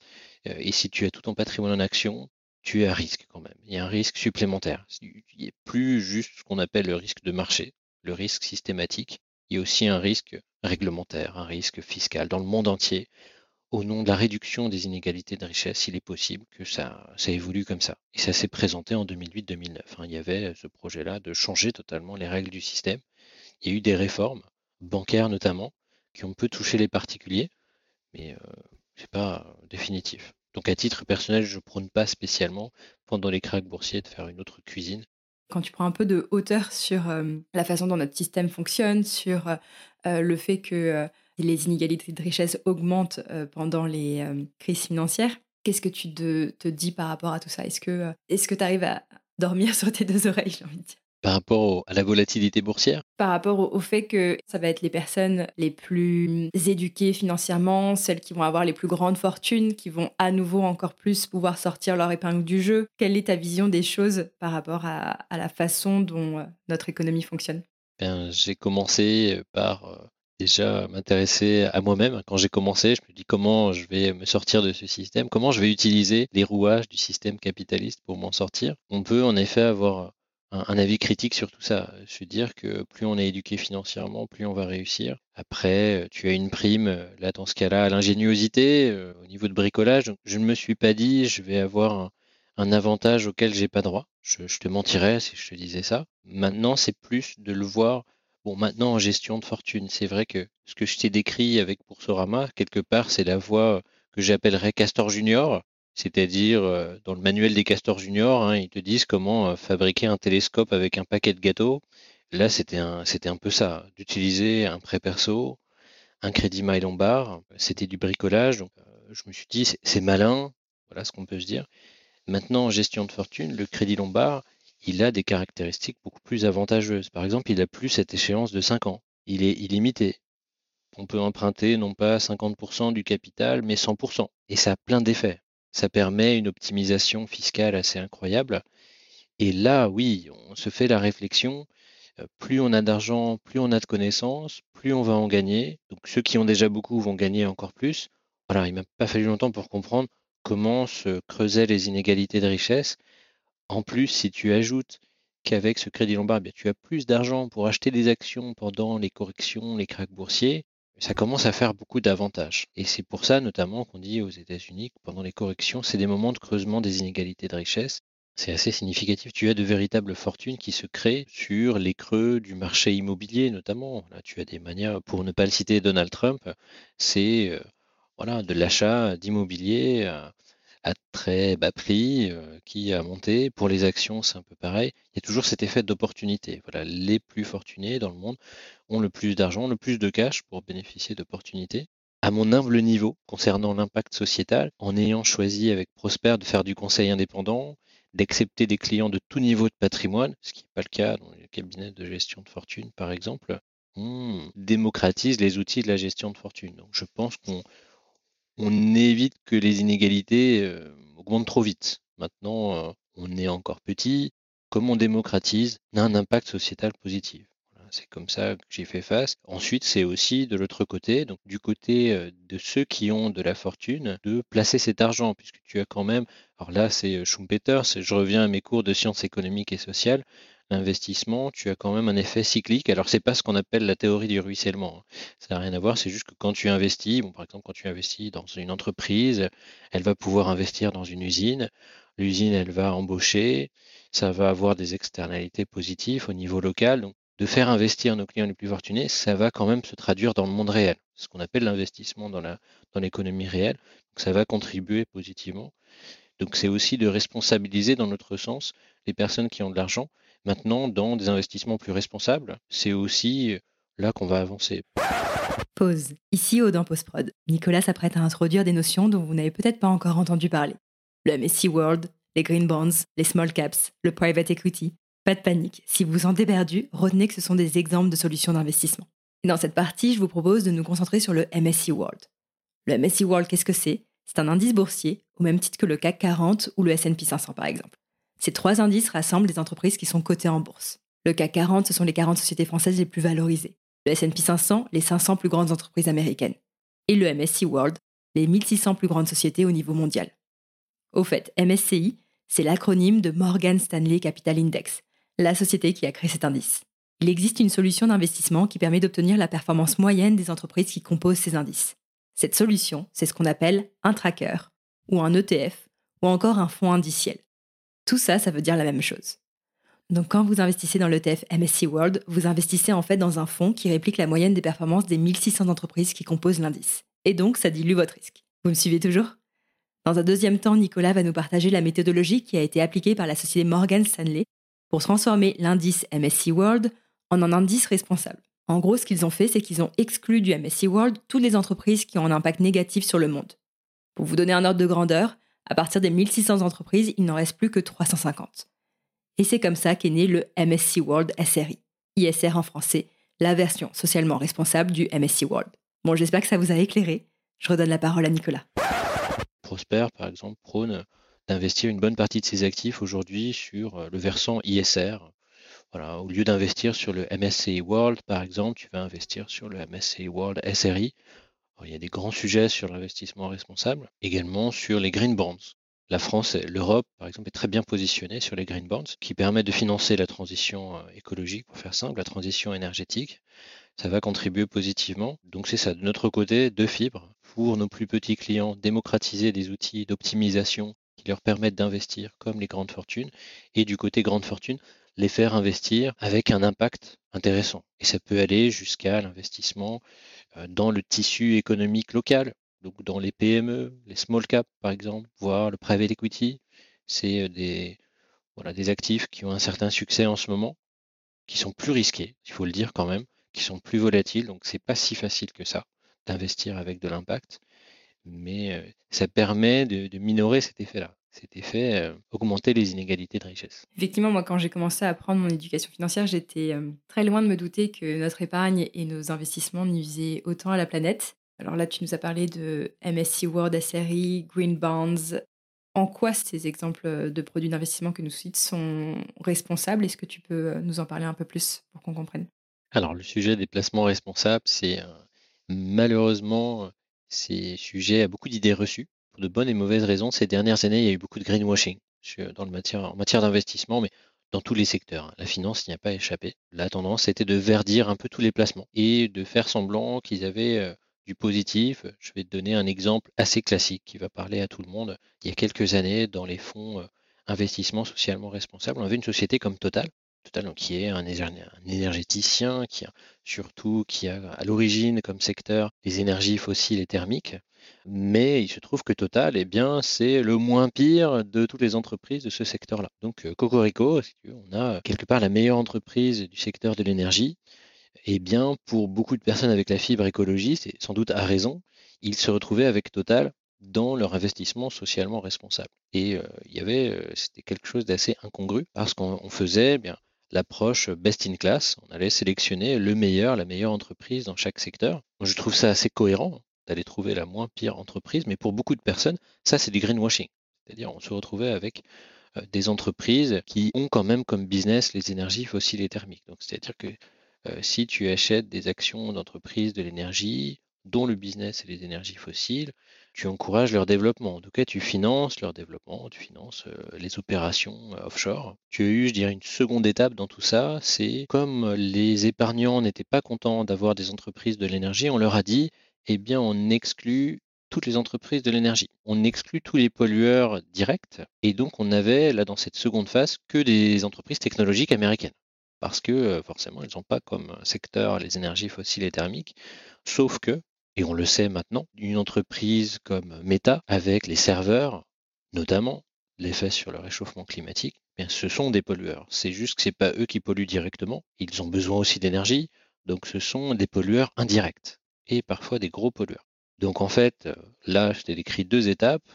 Speaker 2: Et si tu as tout ton patrimoine en action, tu es à risque quand même. Il y a un risque supplémentaire. Il n'y a plus juste ce qu'on appelle le risque de marché, le risque systématique. Il y a aussi un risque réglementaire, un risque fiscal. Dans le monde entier, au nom de la réduction des inégalités de richesse, il est possible que ça, évolue comme ça. Et ça s'est présenté en 2008-2009. Hein. Il y avait ce projet-là de changer totalement les règles du système il y a eu des réformes, bancaires notamment, qui ont peu touché les particuliers, mais euh, ce n'est pas définitif. Donc à titre personnel, je ne prône pas spécialement pendant les cracks boursiers de faire une autre cuisine.
Speaker 1: Quand tu prends un peu de hauteur sur euh, la façon dont notre système fonctionne, sur euh, le fait que les inégalités de richesse augmentent pendant les crises financières, qu'est-ce que tu te, dis par rapport à tout ça? Est-ce que tu arrives à dormir [laughs] sur tes deux oreilles, j'ai envie de dire?
Speaker 2: Par rapport à la volatilité boursière?
Speaker 1: Par rapport au, fait que ça va être les personnes les plus éduquées financièrement, celles qui vont avoir les plus grandes fortunes, qui vont à nouveau encore plus pouvoir sortir leur épingle du jeu. Quelle est ta vision des choses par rapport à, la façon dont euh, notre économie fonctionne?
Speaker 2: Ben, J'ai commencé par euh, déjà m'intéresser à moi-même. Quand j'ai commencé, je me dis comment je vais me sortir de ce système, comment je vais utiliser les rouages du système capitaliste pour m'en sortir. On peut en effet avoir un, avis critique sur tout ça. Veux dire que plus on est éduqué financièrement, plus on va réussir. Après, tu as une prime, là dans ce cas-là, à l'ingéniosité euh, au niveau de bricolage. je ne me suis pas dit je vais avoir un, avantage auquel j'ai pas droit. Je, te mentirais si je te disais ça. Maintenant, c'est plus de le voir Bon, maintenant, en gestion de fortune, c'est vrai que ce que je t'ai décrit avec Boursorama, quelque part, c'est la voie que j'appellerais Castor Junior, c'est-à-dire euh, dans le manuel des Castor Junior, hein, ils te disent comment euh, fabriquer un télescope avec un paquet de gâteaux. Là, c'était un, c'était un peu ça, d'utiliser un prêt perso, un crédit maille lombard, c'était du bricolage. Donc, euh, je me suis dit, c'est malin, voilà ce qu'on peut se dire. Maintenant, en gestion de fortune, le crédit lombard, il a des caractéristiques beaucoup plus avantageuses. Par exemple, il a plus cette échéance de 5 ans. Il est illimité. On peut emprunter non pas 50% du capital, mais 100%. Et ça a plein d'effets. Ça permet une optimisation fiscale assez incroyable. Et là, oui, on se fait la réflexion, euh, plus on a d'argent, plus on a de connaissances, plus on va en gagner. Donc ceux qui ont déjà beaucoup vont gagner encore plus. Voilà, il m'a pas fallu longtemps pour comprendre comment se creusaient les inégalités de richesse. En plus, si tu ajoutes qu'avec ce crédit lombard, eh tu as plus d'argent pour acheter des actions pendant les corrections, les cracks boursiers, ça commence à faire beaucoup d'avantages. Et c'est pour ça notamment qu'on dit aux États-Unis que pendant les corrections, c'est des moments de creusement des inégalités de richesse. C'est assez significatif. Tu as de véritables fortunes qui se créent sur les creux du marché immobilier notamment. Là, tu as des manières, pour ne pas le citer Donald Trump, c'est euh, voilà, de l'achat d'immobilier à très bas prix euh, qui a monté. Pour les actions, c'est un peu pareil. Il y a toujours cet effet d'opportunité. Voilà, les plus fortunés dans le monde ont le plus d'argent, le plus de cash pour bénéficier d'opportunités. À mon humble niveau, concernant l'impact sociétal, en ayant choisi avec Prosper de faire du conseil indépendant, d'accepter des clients de tout niveau de patrimoine, ce qui n'est pas le cas dans les cabinets de gestion de fortune, par exemple, on démocratise les outils de la gestion de fortune. Donc je pense qu'on on évite que les inégalités euh, augmentent trop vite. Maintenant, euh, on est encore petit. Comme on démocratise, on a un impact sociétal positif. c'est comme ça que j'ai fait face. Ensuite, c'est aussi de l'autre côté, donc du côté euh, de ceux qui ont de la fortune, de placer cet argent, puisque tu as quand même, alors là c'est Schumpeter, je reviens à mes cours de sciences économiques et sociales, l'investissement, tu as quand même un effet cyclique. Alors, c'est pas ce qu'on appelle la théorie du ruissellement. Hein. Ça n'a rien à voir. C'est juste que quand tu investis, par exemple, quand tu investis dans une entreprise, elle va pouvoir investir dans une usine. L'usine, elle va embaucher. Ça va avoir des externalités positives au niveau local. Donc, de faire investir nos clients les plus fortunés, ça va quand même se traduire dans le monde réel. Ce qu'on appelle l'investissement dans dans l'économie réelle. Donc, ça va contribuer positivement. Donc, c'est aussi de responsabiliser dans notre sens les personnes qui ont de l'argent Maintenant, dans des investissements plus responsables, c'est aussi là qu'on va avancer.
Speaker 1: Pause. Ici, au Prod, Nicolas s'apprête à introduire des notions dont vous n'avez peut-être pas encore entendu parler. Le MSC World, les Green Bonds, les Small Caps, le Private Equity. Pas de panique, si vous vous sentez retenez que ce sont des exemples de solutions d'investissement. dans cette partie, je vous propose de nous concentrer sur le MSC World. Le MSC World, qu'est-ce que c'est? C'est un indice boursier, au même titre que le CAC 40 ou le SP 500 par exemple. Ces trois indices rassemblent les entreprises qui sont cotées en bourse. Le CAC 40, ce sont les 40 sociétés françaises les plus valorisées. Le S&P 500, les 500 plus grandes entreprises américaines. Et le MSCI World, les 1600 plus grandes sociétés au niveau mondial. Au fait, MSCI, c'est l'acronyme de Morgan Stanley Capital Index, la société qui a créé cet indice. Il existe une solution d'investissement qui permet d'obtenir la performance moyenne des entreprises qui composent ces indices. Cette solution, c'est ce qu'on appelle un tracker, ou un ETF, ou encore un fonds indiciel. Tout ça, ça veut dire la même chose. Donc quand vous investissez dans l'ETF MSC World, vous investissez en fait dans un fonds qui réplique la moyenne des performances des 1600 entreprises qui composent l'indice. Et donc ça dilue votre risque. Vous me suivez toujours? Dans un deuxième temps, Nicolas va nous partager la méthodologie qui a été appliquée par la société Morgan Stanley pour transformer l'indice MSC World en un indice responsable. En gros, ce qu'ils ont fait, c'est qu'ils ont exclu du MSC World toutes les entreprises qui ont un impact négatif sur le monde. Pour vous donner un ordre de grandeur, à partir des 1600 entreprises, il n'en reste plus que 350. Et c'est comme ça qu'est né le MSC World SRI. ISR en français, la version socialement responsable du MSC World. Bon, j'espère que ça vous a éclairé. Je redonne la parole à Nicolas.
Speaker 2: Prosper, par exemple, prône d'investir une bonne partie de ses actifs aujourd'hui sur euh, le versant ISR. Au lieu d'investir sur le MSCI World, par exemple, tu vas investir sur le MSCI World SRI il y a des grands sujets sur l'investissement responsable, également sur les green bonds. La France l'Europe, par exemple, est très bien positionnée sur les green bonds, qui permettent de financer la transition euh, écologique, pour faire simple, la transition énergétique. Ça va contribuer positivement. Donc c'est ça, de notre côté, deux fibres pour nos plus petits clients, démocratiser des outils d'optimisation qui leur permettent d'investir comme les grandes fortunes. Et du côté grande fortune, les faire investir avec un impact intéressant. Et ça peut aller jusqu'à l'investissement euh, dans le tissu économique local, donc dans les PME, les small cap par exemple, voire le private equity. C'est euh, des, voilà, des actifs qui ont un certain succès en ce moment, qui sont plus risqués, il faut le dire quand même, qui sont plus volatiles, donc c'est pas si facile que ça d'investir avec de l'impact, mais euh, ça permet de minorer cet effet-là cet effet euh, augmenter les inégalités de richesse.
Speaker 1: Effectivement, moi, quand j'ai commencé à apprendre mon éducation financière, j'étais euh, très loin de me douter que notre épargne et nos investissements nuisaient autant à la planète. Alors là, tu nous as parlé de MSC World SRI, Green Bonds. En quoi ces exemples de produits d'investissement que nous cites sont responsables? Est-ce que tu peux euh, nous en parler un peu plus pour qu'on comprenne?
Speaker 2: Alors, le sujet des placements responsables, c'est malheureusement, c'est sujet à beaucoup d'idées reçues pour de bonnes et mauvaises raisons. Ces dernières années, il y a eu beaucoup de greenwashing dans le matière, en matière d'investissement, mais dans tous les secteurs. Hein. La finance n'y a pas échappé. La tendance était de verdir un peu tous les placements et de faire semblant qu'ils avaient euh, du positif. Je vais te donner un exemple assez classique qui va parler à tout le monde. Il y a quelques années, dans les fonds euh, investissements socialement responsables, on avait une société comme Total, Total qui est un, énergéticien, qui a surtout qui a à l'origine comme secteur les énergies fossiles et thermiques, mais il se trouve que Total, eh bien, c'est le moins pire de toutes les entreprises de ce secteur-là. Donc, euh, Cocorico, on a quelque part la meilleure entreprise du secteur de l'énergie. Eh bien, pour beaucoup de personnes avec la fibre écologiste, et sans doute à raison, ils se retrouvaient avec Total dans leur investissement socialement responsable. Et euh, il y avait, euh, c'était quelque chose d'assez incongru parce qu'on faisait eh bien l'approche best in class. On allait sélectionner le meilleur, la meilleure entreprise dans chaque secteur. je trouve ça assez cohérent d'aller trouver la moins pire entreprise, mais pour beaucoup de personnes, ça c'est du greenwashing. C'est-à-dire on se retrouvait avec euh, des entreprises qui ont quand même comme business les énergies fossiles et thermiques. Donc c'est-à-dire que euh, si tu achètes des actions d'entreprises de l'énergie dont le business est les énergies fossiles, tu encourages leur développement. En tout cas, tu finances leur développement, tu finances euh, les opérations offshore. Tu as eu, je dirais, une seconde étape dans tout ça, c'est comme les épargnants n'étaient pas contents d'avoir des entreprises de l'énergie, on leur a dit, eh bien, on exclut toutes les entreprises de l'énergie. On exclut tous les pollueurs directs. Et donc, on avait, là, dans cette seconde phase, que des entreprises technologiques américaines. Parce que, euh, forcément, elles n'ont pas comme secteur les énergies fossiles et thermiques. Sauf que, et on le sait maintenant, une entreprise comme Meta, avec les serveurs, notamment l'effet sur le réchauffement climatique, eh ce sont des pollueurs. C'est juste que ce n'est pas eux qui polluent directement. Ils ont besoin aussi d'énergie. Donc, ce sont des pollueurs indirects et parfois des gros pollueurs. Donc en fait, euh, là, je t'ai décrit deux étapes.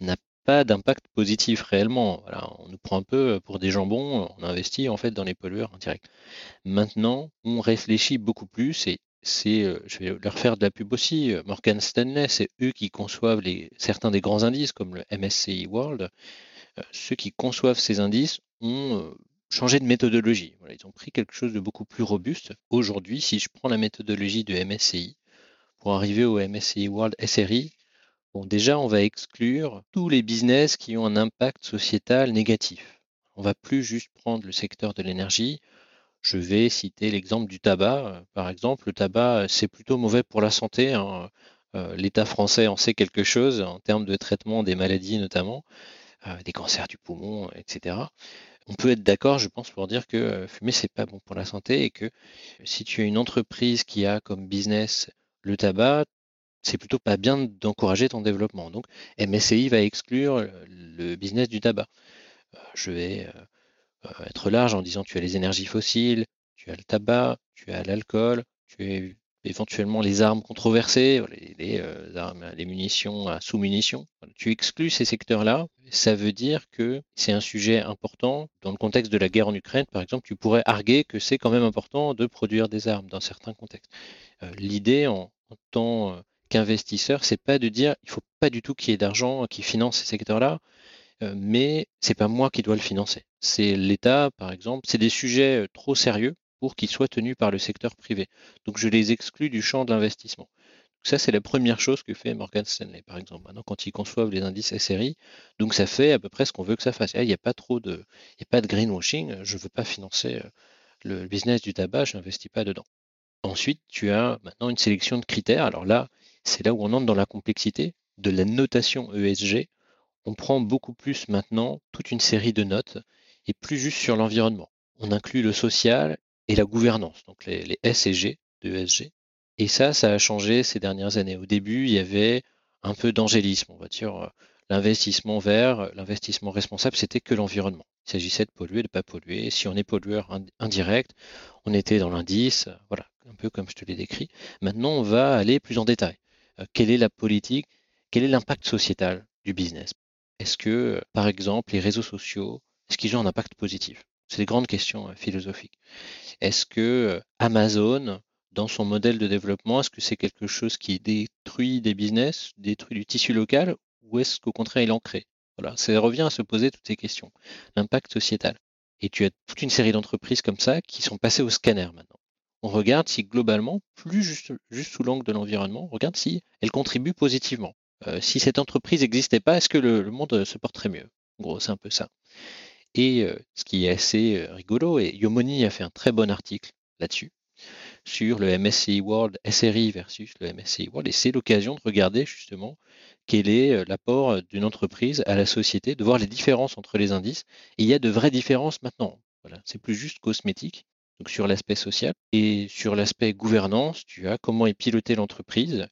Speaker 2: On n'a pas d'impact positif réellement. on nous prend un peu pour des jambons, on investit en fait dans les pollueurs indirects. Maintenant, on réfléchit beaucoup plus et c'est, euh, je vais leur faire de la pub aussi, euh, Morgan Stanley, c'est eux qui conçoivent certains des grands indices comme le MSCI World. Ceux qui conçoivent ces indices ont changé de méthodologie. ils ont pris quelque chose de beaucoup plus robuste. Aujourd'hui, si je prends la méthodologie de MSCI, pour arriver au MSCI World SRI, déjà, on va exclure tous les business qui ont un impact sociétal négatif. On va plus juste prendre le secteur de l'énergie. Je vais citer l'exemple du tabac. Par exemple, le tabac, c'est plutôt mauvais pour la santé. Hein. Euh, L'État français en sait quelque chose en termes de traitement des maladies notamment, euh, des cancers du poumon, etc. On peut être d'accord, je pense, pour dire que fumer, c'est pas bon pour la santé et que si tu as une entreprise qui a comme business le tabac, c'est plutôt pas bien d'encourager ton développement. Donc, MSCI va exclure le business du tabac. Euh, je vais euh, euh, être large en disant tu as les énergies fossiles, tu as le tabac, tu as l'alcool, tu as éventuellement les armes controversées, les, armes, les munitions à sous-munitions. Tu exclus ces secteurs-là, ça veut dire que c'est un sujet important. Dans le contexte de la guerre en Ukraine, par exemple, tu pourrais arguer que c'est quand même important de produire des armes dans certains contextes. L'idée en, en tant euh, qu'investisseur, c'est pas de dire il faut pas du tout qu'il y ait d'argent qui finance ces secteurs-là, euh, mais c'est pas moi qui dois le financer. C'est l'État, par exemple. C'est des sujets euh, trop sérieux pour qu'ils soient tenus par le secteur privé. Donc je les exclus du champ de l'investissement. Ça, c'est la première chose que fait Morgan Stanley, par exemple, maintenant, quand ils conçoivent les indices SRI. Donc, ça fait à peu près ce qu'on veut que ça fasse. Il n'y a pas trop de, il n'y a pas de greenwashing. Je ne veux pas financer le business du tabac, je n'investis pas dedans. Ensuite, tu as maintenant une sélection de critères. Alors là, c'est là où on entre dans la complexité de la notation ESG. On prend beaucoup plus maintenant toute une série de notes et plus juste sur l'environnement. on inclut le social et la gouvernance, donc les, S et G de ESG. Et ça, ça a changé ces dernières années. Au début, il y avait un peu d'angélisme, on va dire. L'investissement vert, l'investissement responsable, c'était que l'environnement. Il s'agissait de polluer, de ne pas polluer. Si on est pollueur indirect, on était dans l'indice, voilà, un peu comme je te l'ai décrit. Maintenant, on va aller plus en détail. Euh, quelle est la politique Quel est l'impact sociétal du business? Est-ce que, par exemple, les réseaux sociaux, est-ce qu'ils ont un impact positif? C'est des grandes questions euh, philosophiques. Est-ce que euh, Amazon, dans son modèle de développement, est-ce que c'est quelque chose qui détruit des business, détruit du tissu local, ou est-ce qu'au contraire il en crée Voilà, ça revient à se poser toutes ces questions. L'impact sociétal. Et tu as toute une série d'entreprises comme ça qui sont passées au scanner maintenant on regarde si globalement, plus juste, sous l'angle de l'environnement, on regarde si elle contribue positivement. Euh, si cette entreprise n'existait pas, est-ce que le, monde se porterait mieux? En gros, c'est un peu ça. Et euh, ce qui est assez euh, rigolo, et Yomoni a fait un très bon article là-dessus, sur le MSCI World SRI versus le MSCI World, et c'est l'occasion de regarder justement quel est l'apport d'une entreprise à la société, de voir les différences entre les indices. Et il y a de vraies différences maintenant. Voilà, c'est plus juste cosmétique donc sur l'aspect social. Et sur l'aspect gouvernance, tu as comment est pilotée l'entreprise.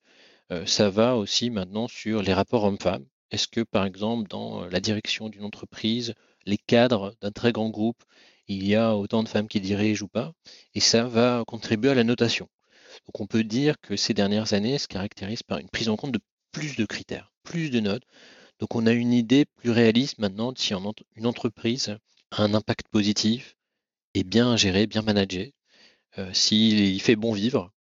Speaker 2: Euh, ça va aussi maintenant sur les rapports hommes-femmes. Est-ce que, par exemple, dans la direction d'une entreprise, les cadres d'un très grand groupe, il y a autant de femmes qui dirigent ou pas? Et ça va contribuer à la notation. Donc on peut dire que ces dernières années se caractérisent par une prise en compte de plus de critères, plus de notes. Donc on a une idée plus réaliste maintenant de si une entreprise a un impact positif, est bien gérée, bien managée, euh, s'il fait bon vivre,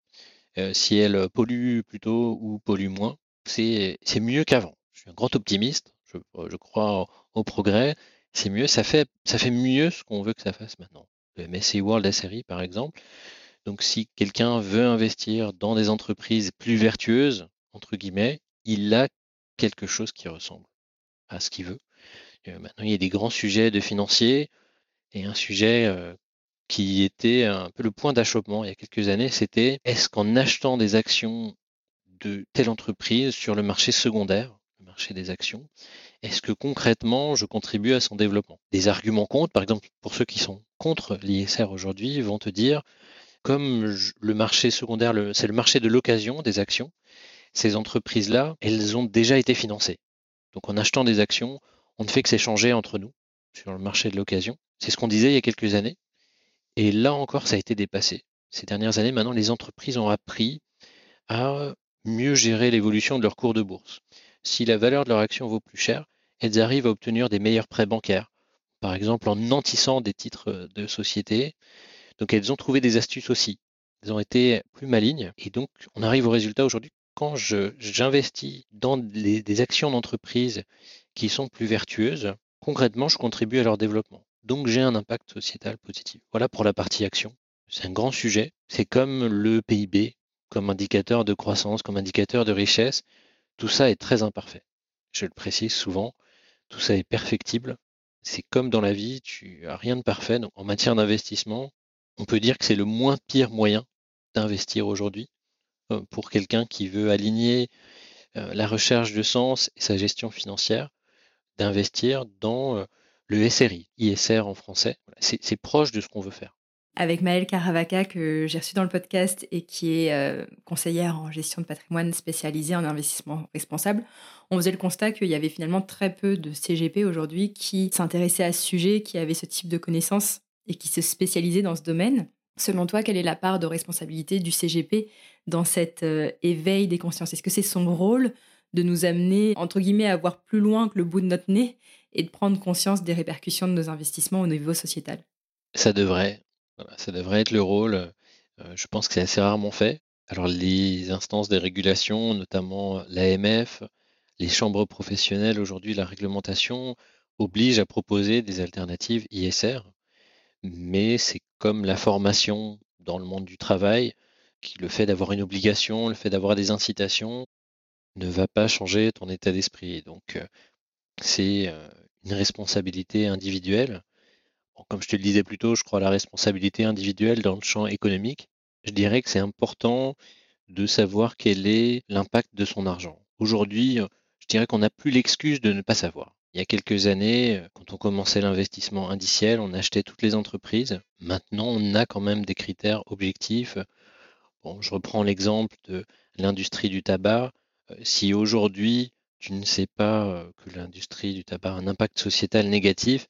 Speaker 2: euh, si elle pollue plutôt ou pollue moins, c'est mieux qu'avant. Je suis un grand optimiste, je, crois au, progrès, c'est mieux, ça fait, ça fait mieux ce qu'on veut que ça fasse maintenant. Le MSCI World SRI, par exemple. Donc, si quelqu'un veut investir dans des entreprises plus vertueuses, entre guillemets, il a quelque chose qui ressemble à ce qu'il veut. Euh, maintenant, il y a des grands sujets de financiers. Et un sujet euh, qui était un peu le point d'achoppement il y a quelques années, c'était est-ce qu'en achetant des actions de telle entreprise sur le marché secondaire, le marché des actions, est-ce que concrètement je contribue à son développement? Des arguments contre, par exemple, pour ceux qui sont contre l'ISR aujourd'hui, vont te dire, comme le marché secondaire, c'est le marché de l'occasion des actions, ces entreprises-là, elles ont déjà été financées. Donc en achetant des actions, on ne fait que s'échanger entre nous sur le marché de l'occasion. C'est ce qu'on disait il y a quelques années. Et là encore, ça a été dépassé. Ces dernières années, maintenant, les entreprises ont appris à mieux gérer l'évolution de leur cours de bourse. Si la valeur de leur action vaut plus cher, elles arrivent à obtenir des meilleurs prêts bancaires, par exemple en nantissant des titres de société. Donc elles ont trouvé des astuces aussi. Elles ont été plus malignes. Et donc, on arrive au résultat aujourd'hui. Quand j'investis dans des actions d'entreprise qui sont plus vertueuses, concrètement, je contribue à leur développement. Donc j'ai un impact sociétal positif. Voilà pour la partie action. C'est un grand sujet. C'est comme le PIB, comme indicateur de croissance, comme indicateur de richesse. Tout ça est très imparfait. Je le précise souvent. Tout ça est perfectible. C'est comme dans la vie, tu as rien de parfait. En matière d'investissement, on peut dire que c'est le moins pire moyen d'investir aujourd'hui pour quelqu'un qui veut aligner euh, la recherche de sens et sa gestion financière, d'investir dans euh, le SRI, ISR en français. C'est proche de ce qu'on veut faire.
Speaker 1: Avec Maëlle Caravaca, que j'ai reçu dans le podcast et qui est euh, conseillère en gestion de patrimoine spécialisée en investissement responsable, on faisait le constat qu'il y avait finalement très peu de CGP aujourd'hui qui s'intéressaient à ce sujet, qui avaient ce type de connaissances et qui se spécialisaient dans ce domaine. Selon toi, quelle est la part de responsabilité du CGP dans cet euh, éveil des consciences? Est-ce que c'est son rôle de nous amener, entre guillemets, à voir plus loin que le bout de notre nez et de prendre conscience des répercussions de nos investissements au niveau sociétal?
Speaker 2: Ça devrait, ça devrait être le rôle. Euh, je pense que c'est assez rarement fait. Alors les instances des régulations, notamment l'AMF, les chambres professionnelles aujourd'hui, la réglementation oblige à proposer des alternatives ISR, mais c'est comme la formation dans le monde du travail, le fait d'avoir une obligation, le fait d'avoir des incitations, ne va pas changer ton état d'esprit. Donc euh, c'est euh, une responsabilité individuelle. comme je te le disais plus tôt, je crois à la responsabilité individuelle dans le champ économique. Je dirais que c'est important de savoir quel est l'impact de son argent. Aujourd'hui, je dirais qu'on n'a plus l'excuse de ne pas savoir. Il y a quelques années, quand on commençait l'investissement indiciel, on achetait toutes les entreprises. Maintenant, on a quand même des critères objectifs. Je reprends l'exemple de l'industrie du tabac. Euh, si aujourd'hui, tu ne sais pas euh, que l'industrie du tabac a un impact sociétal négatif,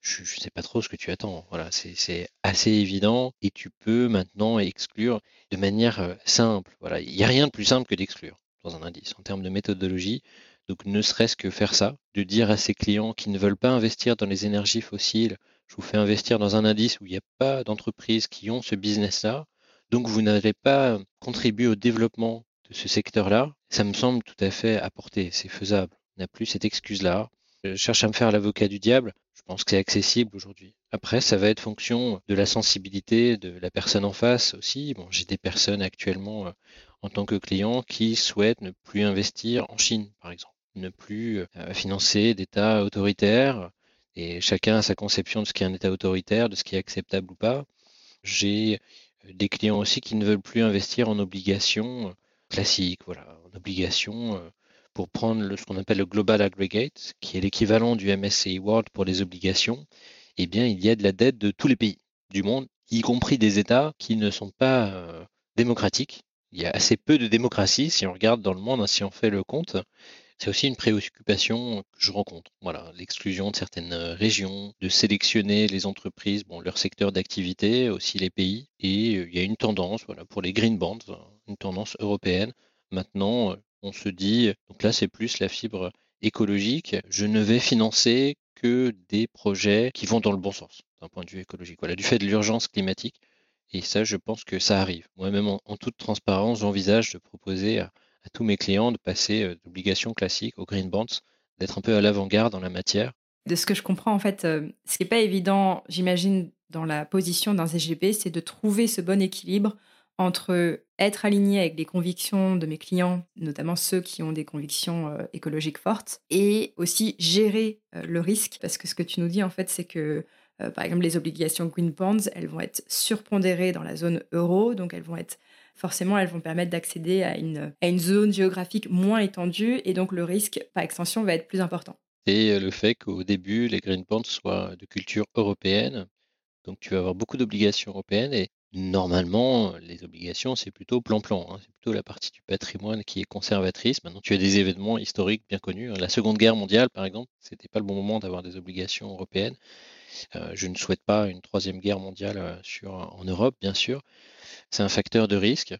Speaker 2: je ne sais pas trop ce que tu attends. Voilà, c'est assez évident et tu peux maintenant exclure de manière euh, simple. Voilà, il n'y a rien de plus simple que d'exclure dans un indice en termes de méthodologie. Donc ne serait-ce que faire ça, de dire à ses clients qui ne veulent pas investir dans les énergies fossiles, je vous fais investir dans un indice où il n'y a pas d'entreprises qui ont ce business-là, donc vous n'allez pas contribuer au développement de ce secteur-là. Ça me semble tout à fait apporté, c'est faisable. On n'a plus cette excuse-là. Je cherche à me faire l'avocat du diable. Je pense que c'est accessible aujourd'hui. Après, ça va être fonction de la sensibilité de la personne en face aussi. Bon, j'ai des personnes actuellement euh, en tant que client qui souhaitent ne plus investir en Chine, par exemple ne plus euh, financer d'États autoritaires. Et chacun a sa conception de ce qui est un État autoritaire, de ce qui est acceptable ou pas. J'ai des clients aussi qui ne veulent plus investir en obligations euh, classiques, voilà, en obligations pour prendre ce qu'on appelle le Global Aggregate, qui est l'équivalent du MSCI World pour les obligations. Eh bien, il y a de la dette de tous les pays du monde, y compris des États qui ne sont pas démocratiques. Il y a assez peu de démocratie si on regarde dans le monde, hein, si on fait le compte. C'est aussi une préoccupation que je rencontre. Voilà, l'exclusion de certaines euh, régions, de sélectionner les entreprises, bon, leur secteur d'activité, aussi les pays. Et euh, il y a une tendance, voilà, pour les green bonds, hein, une tendance européenne. Maintenant, euh, on se dit, donc là, c'est plus la fibre écologique. Je ne vais financer que des projets qui vont dans le bon sens d'un point de vue écologique. Voilà, du fait de l'urgence climatique. Et ça, je pense que ça arrive. Moi-même, en, en toute transparence, j'envisage de proposer à, à tous mes clients de passer d'obligations classiques aux green bonds, d'être un peu à l'avant-garde en la matière.
Speaker 1: De ce que je comprends, en fait, ce qui n'est pas évident, j'imagine, dans la position d'un CGP, c'est de trouver ce bon équilibre entre être aligné avec les convictions de mes clients, notamment ceux qui ont des convictions écologiques fortes, et aussi gérer le risque, parce que ce que tu nous dis, en fait, c'est que, par exemple, les obligations Green Bonds, elles vont être surpondérées dans la zone euro, donc elles vont être forcément, elles vont permettre d'accéder à une, à une zone géographique moins étendue et donc le risque, par extension, va être plus important.
Speaker 2: Et euh, le fait qu'au début, les green bonds soient de culture européenne. Donc, tu vas avoir beaucoup d'obligations européennes et normalement, les obligations, c'est plutôt plan-plan. Hein. C'est plutôt la partie du patrimoine qui est conservatrice. Maintenant, tu as des événements historiques bien connus. Hein. La Seconde Guerre mondiale, par exemple, c'était pas le bon moment d'avoir des obligations européennes. Euh, je ne souhaite pas une troisième guerre mondiale euh, en Europe, bien sûr c'est un facteur de risque.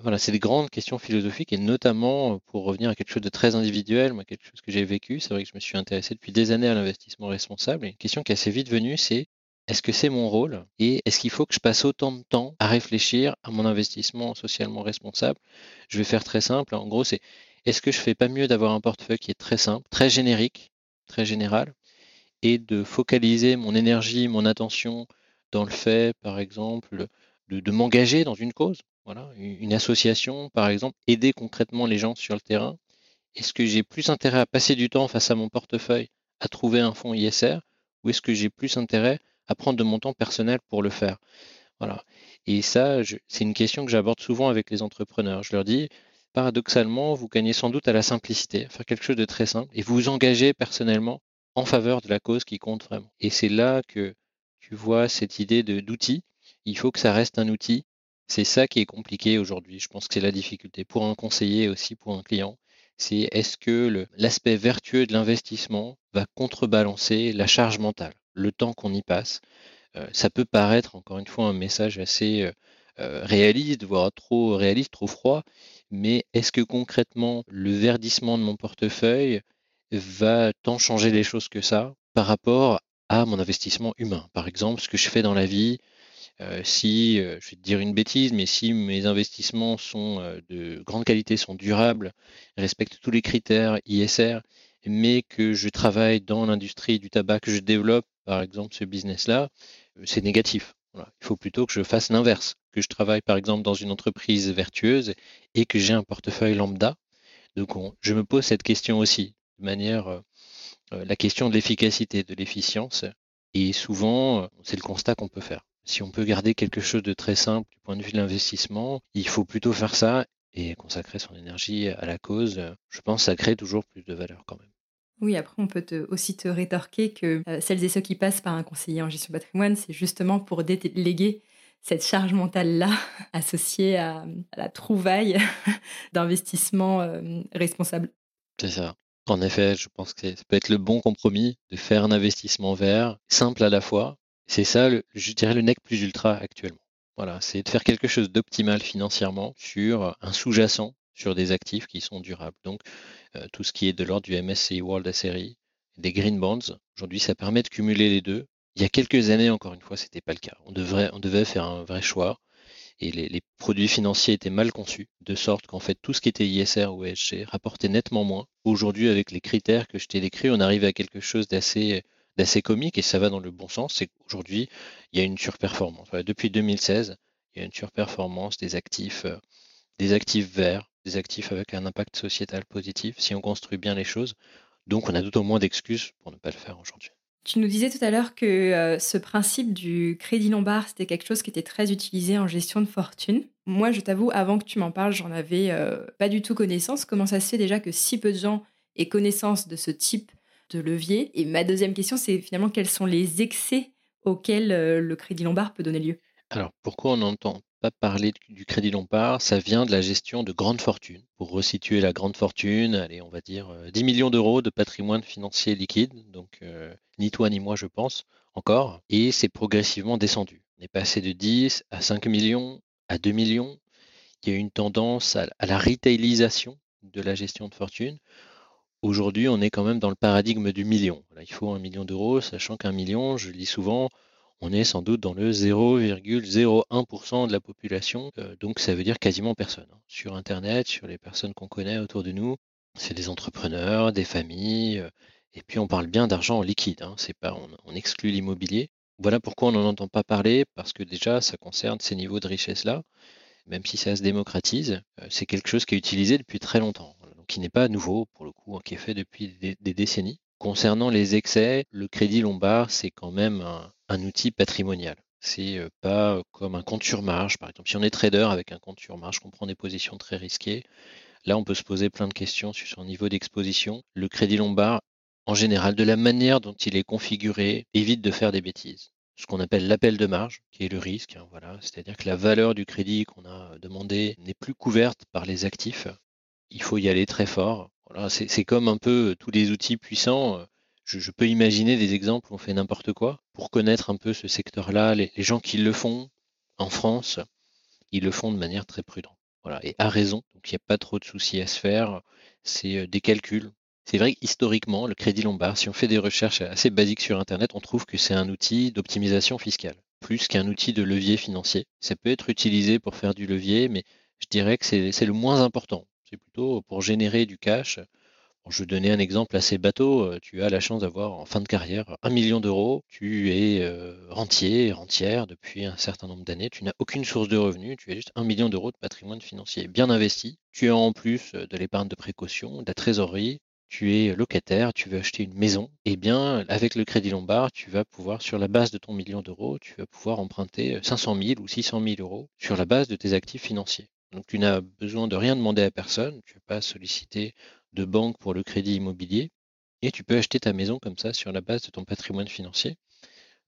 Speaker 2: Voilà, c'est des grandes questions philosophiques et notamment euh, pour revenir à quelque chose de très individuel, moi, quelque chose que j'ai vécu, c'est vrai que je me suis intéressé depuis des années à l'investissement responsable. Une question qui est assez vite venue, c'est est-ce que c'est mon rôle et est-ce qu'il faut que je passe autant de temps à réfléchir à mon investissement socialement responsable? Je vais faire très simple. En gros, c'est est-ce que je fais pas mieux d'avoir un portefeuille qui est très simple, très générique, très général, et de focaliser mon énergie, mon attention dans le fait, par exemple, de, m'engager dans une cause, voilà, une association par exemple, aider concrètement les gens sur le terrain. Est-ce que j'ai plus intérêt à passer du temps face à mon portefeuille à trouver un fonds ISR ou est-ce que j'ai plus intérêt à prendre de mon temps personnel pour le faire? Voilà. Et ça, c'est une question que j'aborde souvent avec les entrepreneurs. Je leur dis, paradoxalement, vous gagnez sans doute à la simplicité, faire quelque chose de très simple, et vous vous engagez personnellement en faveur de la cause qui compte vraiment. Et c'est là que tu vois cette idée d'outil il faut que ça reste un outil. C'est ça qui est compliqué aujourd'hui. Je pense que c'est la difficulté pour un conseiller aussi pour un client. C'est est-ce que l'aspect vertueux de l'investissement va contrebalancer la charge mentale, le temps qu'on y passe? Euh, ça peut paraître encore une fois un message assez euh, euh, réaliste, voire trop réaliste, trop froid, mais est-ce que concrètement le verdissement de mon portefeuille va tant changer les choses que ça par rapport à mon investissement humain? Par exemple, ce que je fais dans la vie, euh, si, euh, je vais te dire une bêtise, mais si mes investissements sont euh, de grande qualité, sont durables, respectent tous les critères ISR, mais que je travaille dans l'industrie du tabac, que je développe par exemple ce business-là, c'est négatif. Il faut plutôt que je fasse l'inverse, que je travaille par exemple dans une entreprise vertueuse et que j'ai un portefeuille lambda. Donc je me pose cette question aussi, de manière la question de l'efficacité, de l'efficience. Et souvent, c'est le constat qu'on peut faire si on peut garder quelque chose de très simple du point de vue de l'investissement, il faut plutôt faire ça et consacrer son énergie à la cause. Je pense que ça crée toujours plus de valeur quand même.
Speaker 1: Oui, après, on peut aussi te rétorquer que euh, celles et ceux qui passent par un conseiller en gestion patrimoine, c'est justement pour déléguer cette charge mentale-là [laughs] associée à, la trouvaille [laughs] d'investissement euh, responsable.
Speaker 2: C'est ça. En effet, je pense que ça peut être le bon compromis de faire un investissement vert, simple à la fois. C'est ça, je dirais, le nec plus ultra actuellement. Voilà, c'est de faire quelque chose d'optimal financièrement sur un sous-jacent, sur des actifs qui sont durables. Donc, euh, tout ce qui est de l'ordre du MSCI World SRI, des green bonds, aujourd'hui, ça permet de cumuler les deux. Il y a quelques années, encore une fois, ce n'était pas le cas. On, devrait, on devait faire un vrai choix et les, produits financiers étaient mal conçus, de sorte qu'en fait tout ce qui était ISR ou ESG rapportait nettement moins. Aujourd'hui, avec les critères que je t'ai décrits, on arrive à quelque chose d'assez d'assez comique et ça va dans le bon sens. C'est qu'aujourd'hui, il y a une surperformance. depuis 2016, il y a une surperformance des actifs, euh, des actifs verts, des actifs avec un impact sociétal positif, si on construit bien les choses. Donc, on a d'autant moins d'excuses pour ne pas le faire aujourd'hui.
Speaker 1: Tu nous disais tout à l'heure que euh, ce principe du crédit lombard, c'était quelque chose qui était très utilisé en gestion de fortune. Moi, je t'avoue, avant que tu m'en parles, j'en avais euh, pas du tout connaissance. Comment ça se fait déjà que si peu de gens aient connaissance de ce type de levier? Et ma deuxième question, c'est finalement quels sont les excès auxquels euh, le crédit lombard peut donner lieu?
Speaker 2: Alors, pourquoi on entend pas parler du crédit Lombard, ça vient de la gestion de grandes fortunes. Pour resituer la grande fortune, allez, on va dire 10 euh, millions d'euros de patrimoine financier liquide, donc euh, ni toi ni moi je pense encore, et c'est progressivement descendu. On est passé de 10 à 5 millions, à 2 millions. Il y a une tendance à, la retailisation de la gestion de fortune. Aujourd'hui, on est quand même dans le paradigme du million. il faut un million d'euros, sachant qu'un million, je le dis souvent, on est sans doute dans le 0,01% de la population, euh, donc ça veut dire quasiment personne. Hein. Sur Internet, sur les personnes qu'on connaît autour de nous, c'est des entrepreneurs, des familles, euh, et puis on parle bien d'argent liquide, hein. c'est pas, on, exclut l'immobilier. Voilà pourquoi on n'en entend pas parler, parce que déjà ça concerne ces niveaux de richesse-là, même si ça se démocratise, euh, c'est quelque chose qui est utilisé depuis très longtemps, donc qui n'est pas nouveau pour le coup, hein, qui est fait depuis des décennies. Concernant les excès, le crédit lombard, c'est quand même un, outil patrimonial. C'est euh, pas comme un compte sur marge, par exemple. Si on est trader avec un compte sur marge, qu'on prend des positions très risquées, là, on peut se poser plein de questions sur son niveau d'exposition. Le crédit lombard, en général, de la manière dont il est configuré, évite de faire des bêtises. Ce qu'on appelle l'appel de marge, qui est le risque, hein, voilà. C'est-à-dire que la valeur du crédit qu'on a demandé n'est plus couverte par les actifs. Il faut y aller très fort c'est comme un peu tous les outils puissants. Je, peux imaginer des exemples où on fait n'importe quoi. Pour connaître un peu ce secteur-là, les, gens qui le font en France, ils le font de manière très prudente. Voilà, et à raison. Donc il n'y a pas trop de soucis à se faire. C'est des calculs. C'est vrai qu'historiquement, le crédit lombard, si on fait des recherches assez basiques sur Internet, on trouve que c'est un outil d'optimisation fiscale, plus qu'un outil de levier financier. Ça peut être utilisé pour faire du levier, mais je dirais que c'est le moins important. C'est plutôt pour générer du cash. je vais donner un exemple assez bateau. Euh, tu as la chance d'avoir en fin de carrière un million d'euros. Tu es euh, rentier, rentière depuis un certain nombre d'années. Tu n'as aucune source de revenus. Tu as juste un million d'euros de patrimoine financier bien investi. Tu as en plus de l'épargne de précaution, de la trésorerie. Tu es locataire, tu veux acheter une maison. Eh bien, avec le crédit lombard, tu vas pouvoir, sur la base de ton million d'euros, tu vas pouvoir emprunter 500 000 ou 600 000 euros sur la base de tes actifs financiers. Donc tu n'as besoin de rien demander à personne, tu ne vas pas solliciter de banque pour le crédit immobilier et tu peux acheter ta maison comme ça sur la base de ton patrimoine financier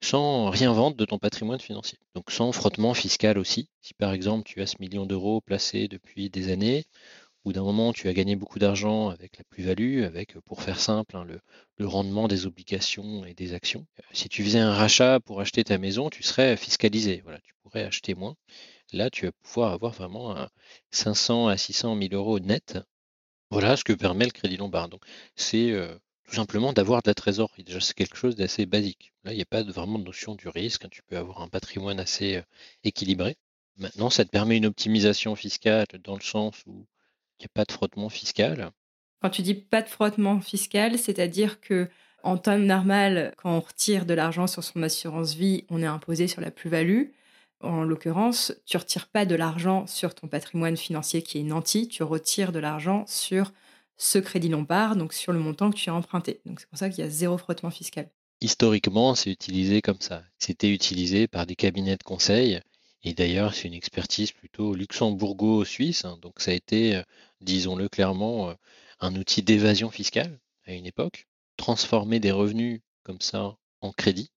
Speaker 2: sans rien vendre de ton patrimoine financier. Donc sans frottement fiscal aussi. Si par exemple tu as ce million d'euros placé depuis des années, ou d'un moment tu as gagné beaucoup d'argent avec la plus-value, avec, pour faire simple, hein, le, rendement des obligations et des actions. Euh, si tu faisais un rachat pour acheter ta maison, tu serais fiscalisé. Voilà, tu pourrais acheter moins. Là, tu vas pouvoir avoir vraiment un 500 à 600 000 euros net. Voilà ce que permet le crédit lombard. C'est tout simplement d'avoir de la trésorerie. Déjà, c'est quelque chose d'assez basique. Là, il n'y a pas vraiment de notion du risque. Hein. Tu peux avoir un patrimoine assez équilibré. Maintenant, ça te permet une optimisation fiscale dans le sens où il n'y a pas de frottement fiscal.
Speaker 1: Quand tu dis pas de frottement fiscal, c'est-à-dire que en temps normal, quand on retire de l'argent sur son assurance vie, on est imposé sur la plus-value. En l'occurrence, tu retires pas de l'argent sur ton patrimoine financier qui est nanti, tu retires de l'argent sur ce crédit Lombard, donc sur le montant que tu as emprunté. Donc c'est pour ça qu'il y a zéro frottement fiscal.
Speaker 2: Historiquement, c'est utilisé comme ça. C'était utilisé par des cabinets de conseil. Et d'ailleurs, c'est une expertise plutôt luxembourgo-suisse. Hein. donc ça a été, euh, disons-le clairement, euh, un outil d'évasion fiscale à une époque. transformer des revenus comme ça en crédit,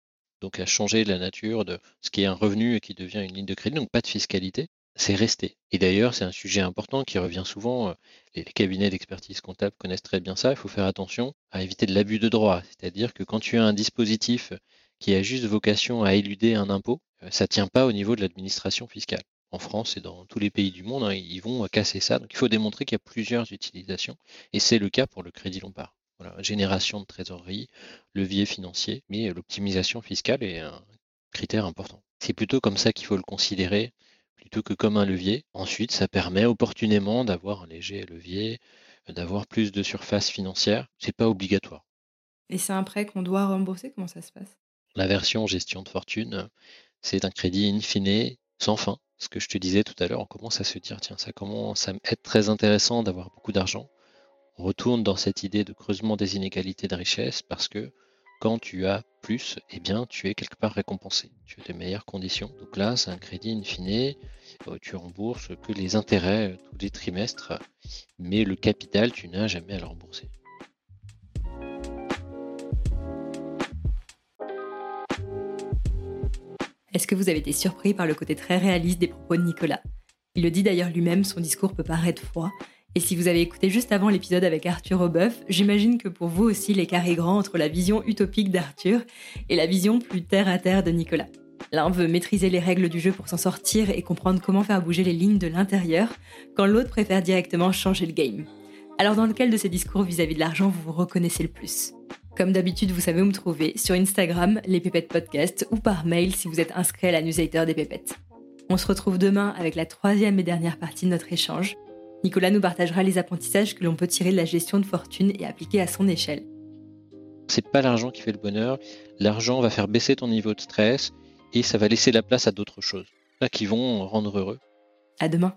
Speaker 2: donc à changer la nature de ce qui est un revenu et qui devient une ligne de crédit, donc pas de fiscalité, c'est resté. Et d'ailleurs, c'est un sujet important qui revient souvent. Euh, les cabinets d'expertise comptable connaissent très bien ça. Il faut faire attention à éviter de l'abus de droit. C'est-à-dire que quand tu as un dispositif qui a juste vocation à éluder un impôt, euh, ça ne tient pas au niveau de l'administration fiscale. En France et dans tous les pays du monde, hein, ils vont casser ça. Donc il faut démontrer qu'il y a plusieurs utilisations. Et c'est le cas pour le crédit Lombard. Voilà, génération de trésorerie, levier financier, mais l'optimisation fiscale est un critère important. C'est plutôt comme ça qu'il faut le considérer plutôt que comme un levier. Ensuite, ça permet opportunément d'avoir un léger levier, d'avoir plus de surface financière. C'est pas obligatoire.
Speaker 1: Et c'est un prêt qu'on doit rembourser? Comment ça se passe?
Speaker 2: La version gestion de fortune, c'est un crédit in fine sans fin. Ce que je te disais tout à l'heure, on commence à se dire, tiens, ça commence à être très intéressant d'avoir beaucoup d'argent. On retourne dans cette idée de creusement des inégalités de richesse parce que quand tu as plus, eh bien, tu es quelque part récompensé. Tu as de meilleures conditions. Donc là, c'est un crédit in fine. Euh, tu rembourses que les intérêts euh, tous les trimestres, mais le capital, tu n'as jamais à le rembourser.
Speaker 1: Est-ce que vous avez été surpris par le côté très réaliste des propos de Nicolas? Il le dit d'ailleurs lui-même, son discours peut paraître froid, et si vous avez écouté juste avant l'épisode avec Arthur Aubeuf, j'imagine que pour vous aussi l'écart est grand entre la vision utopique d'Arthur et la vision plus terre à terre de Nicolas. L'un veut maîtriser les règles du jeu pour s'en sortir et comprendre comment faire bouger les lignes de l'intérieur, quand l'autre préfère directement changer le game. Alors dans lequel de ces discours vis-à-vis de l'argent vous vous reconnaissez le plus? Comme d'habitude, vous savez où me trouver, sur Instagram, les Pépettes Podcast, ou par mail si vous êtes inscrit à la newsletter des Pépettes. On se retrouve demain avec la troisième et dernière partie de notre échange. Nicolas nous partagera les apprentissages que l'on peut tirer de la gestion de fortune et appliquer à son échelle.
Speaker 2: C'est pas l'argent qui fait le bonheur. L'argent va faire baisser ton niveau de stress et ça va laisser la place à d'autres choses, là qui vont rendre heureux.
Speaker 1: À demain.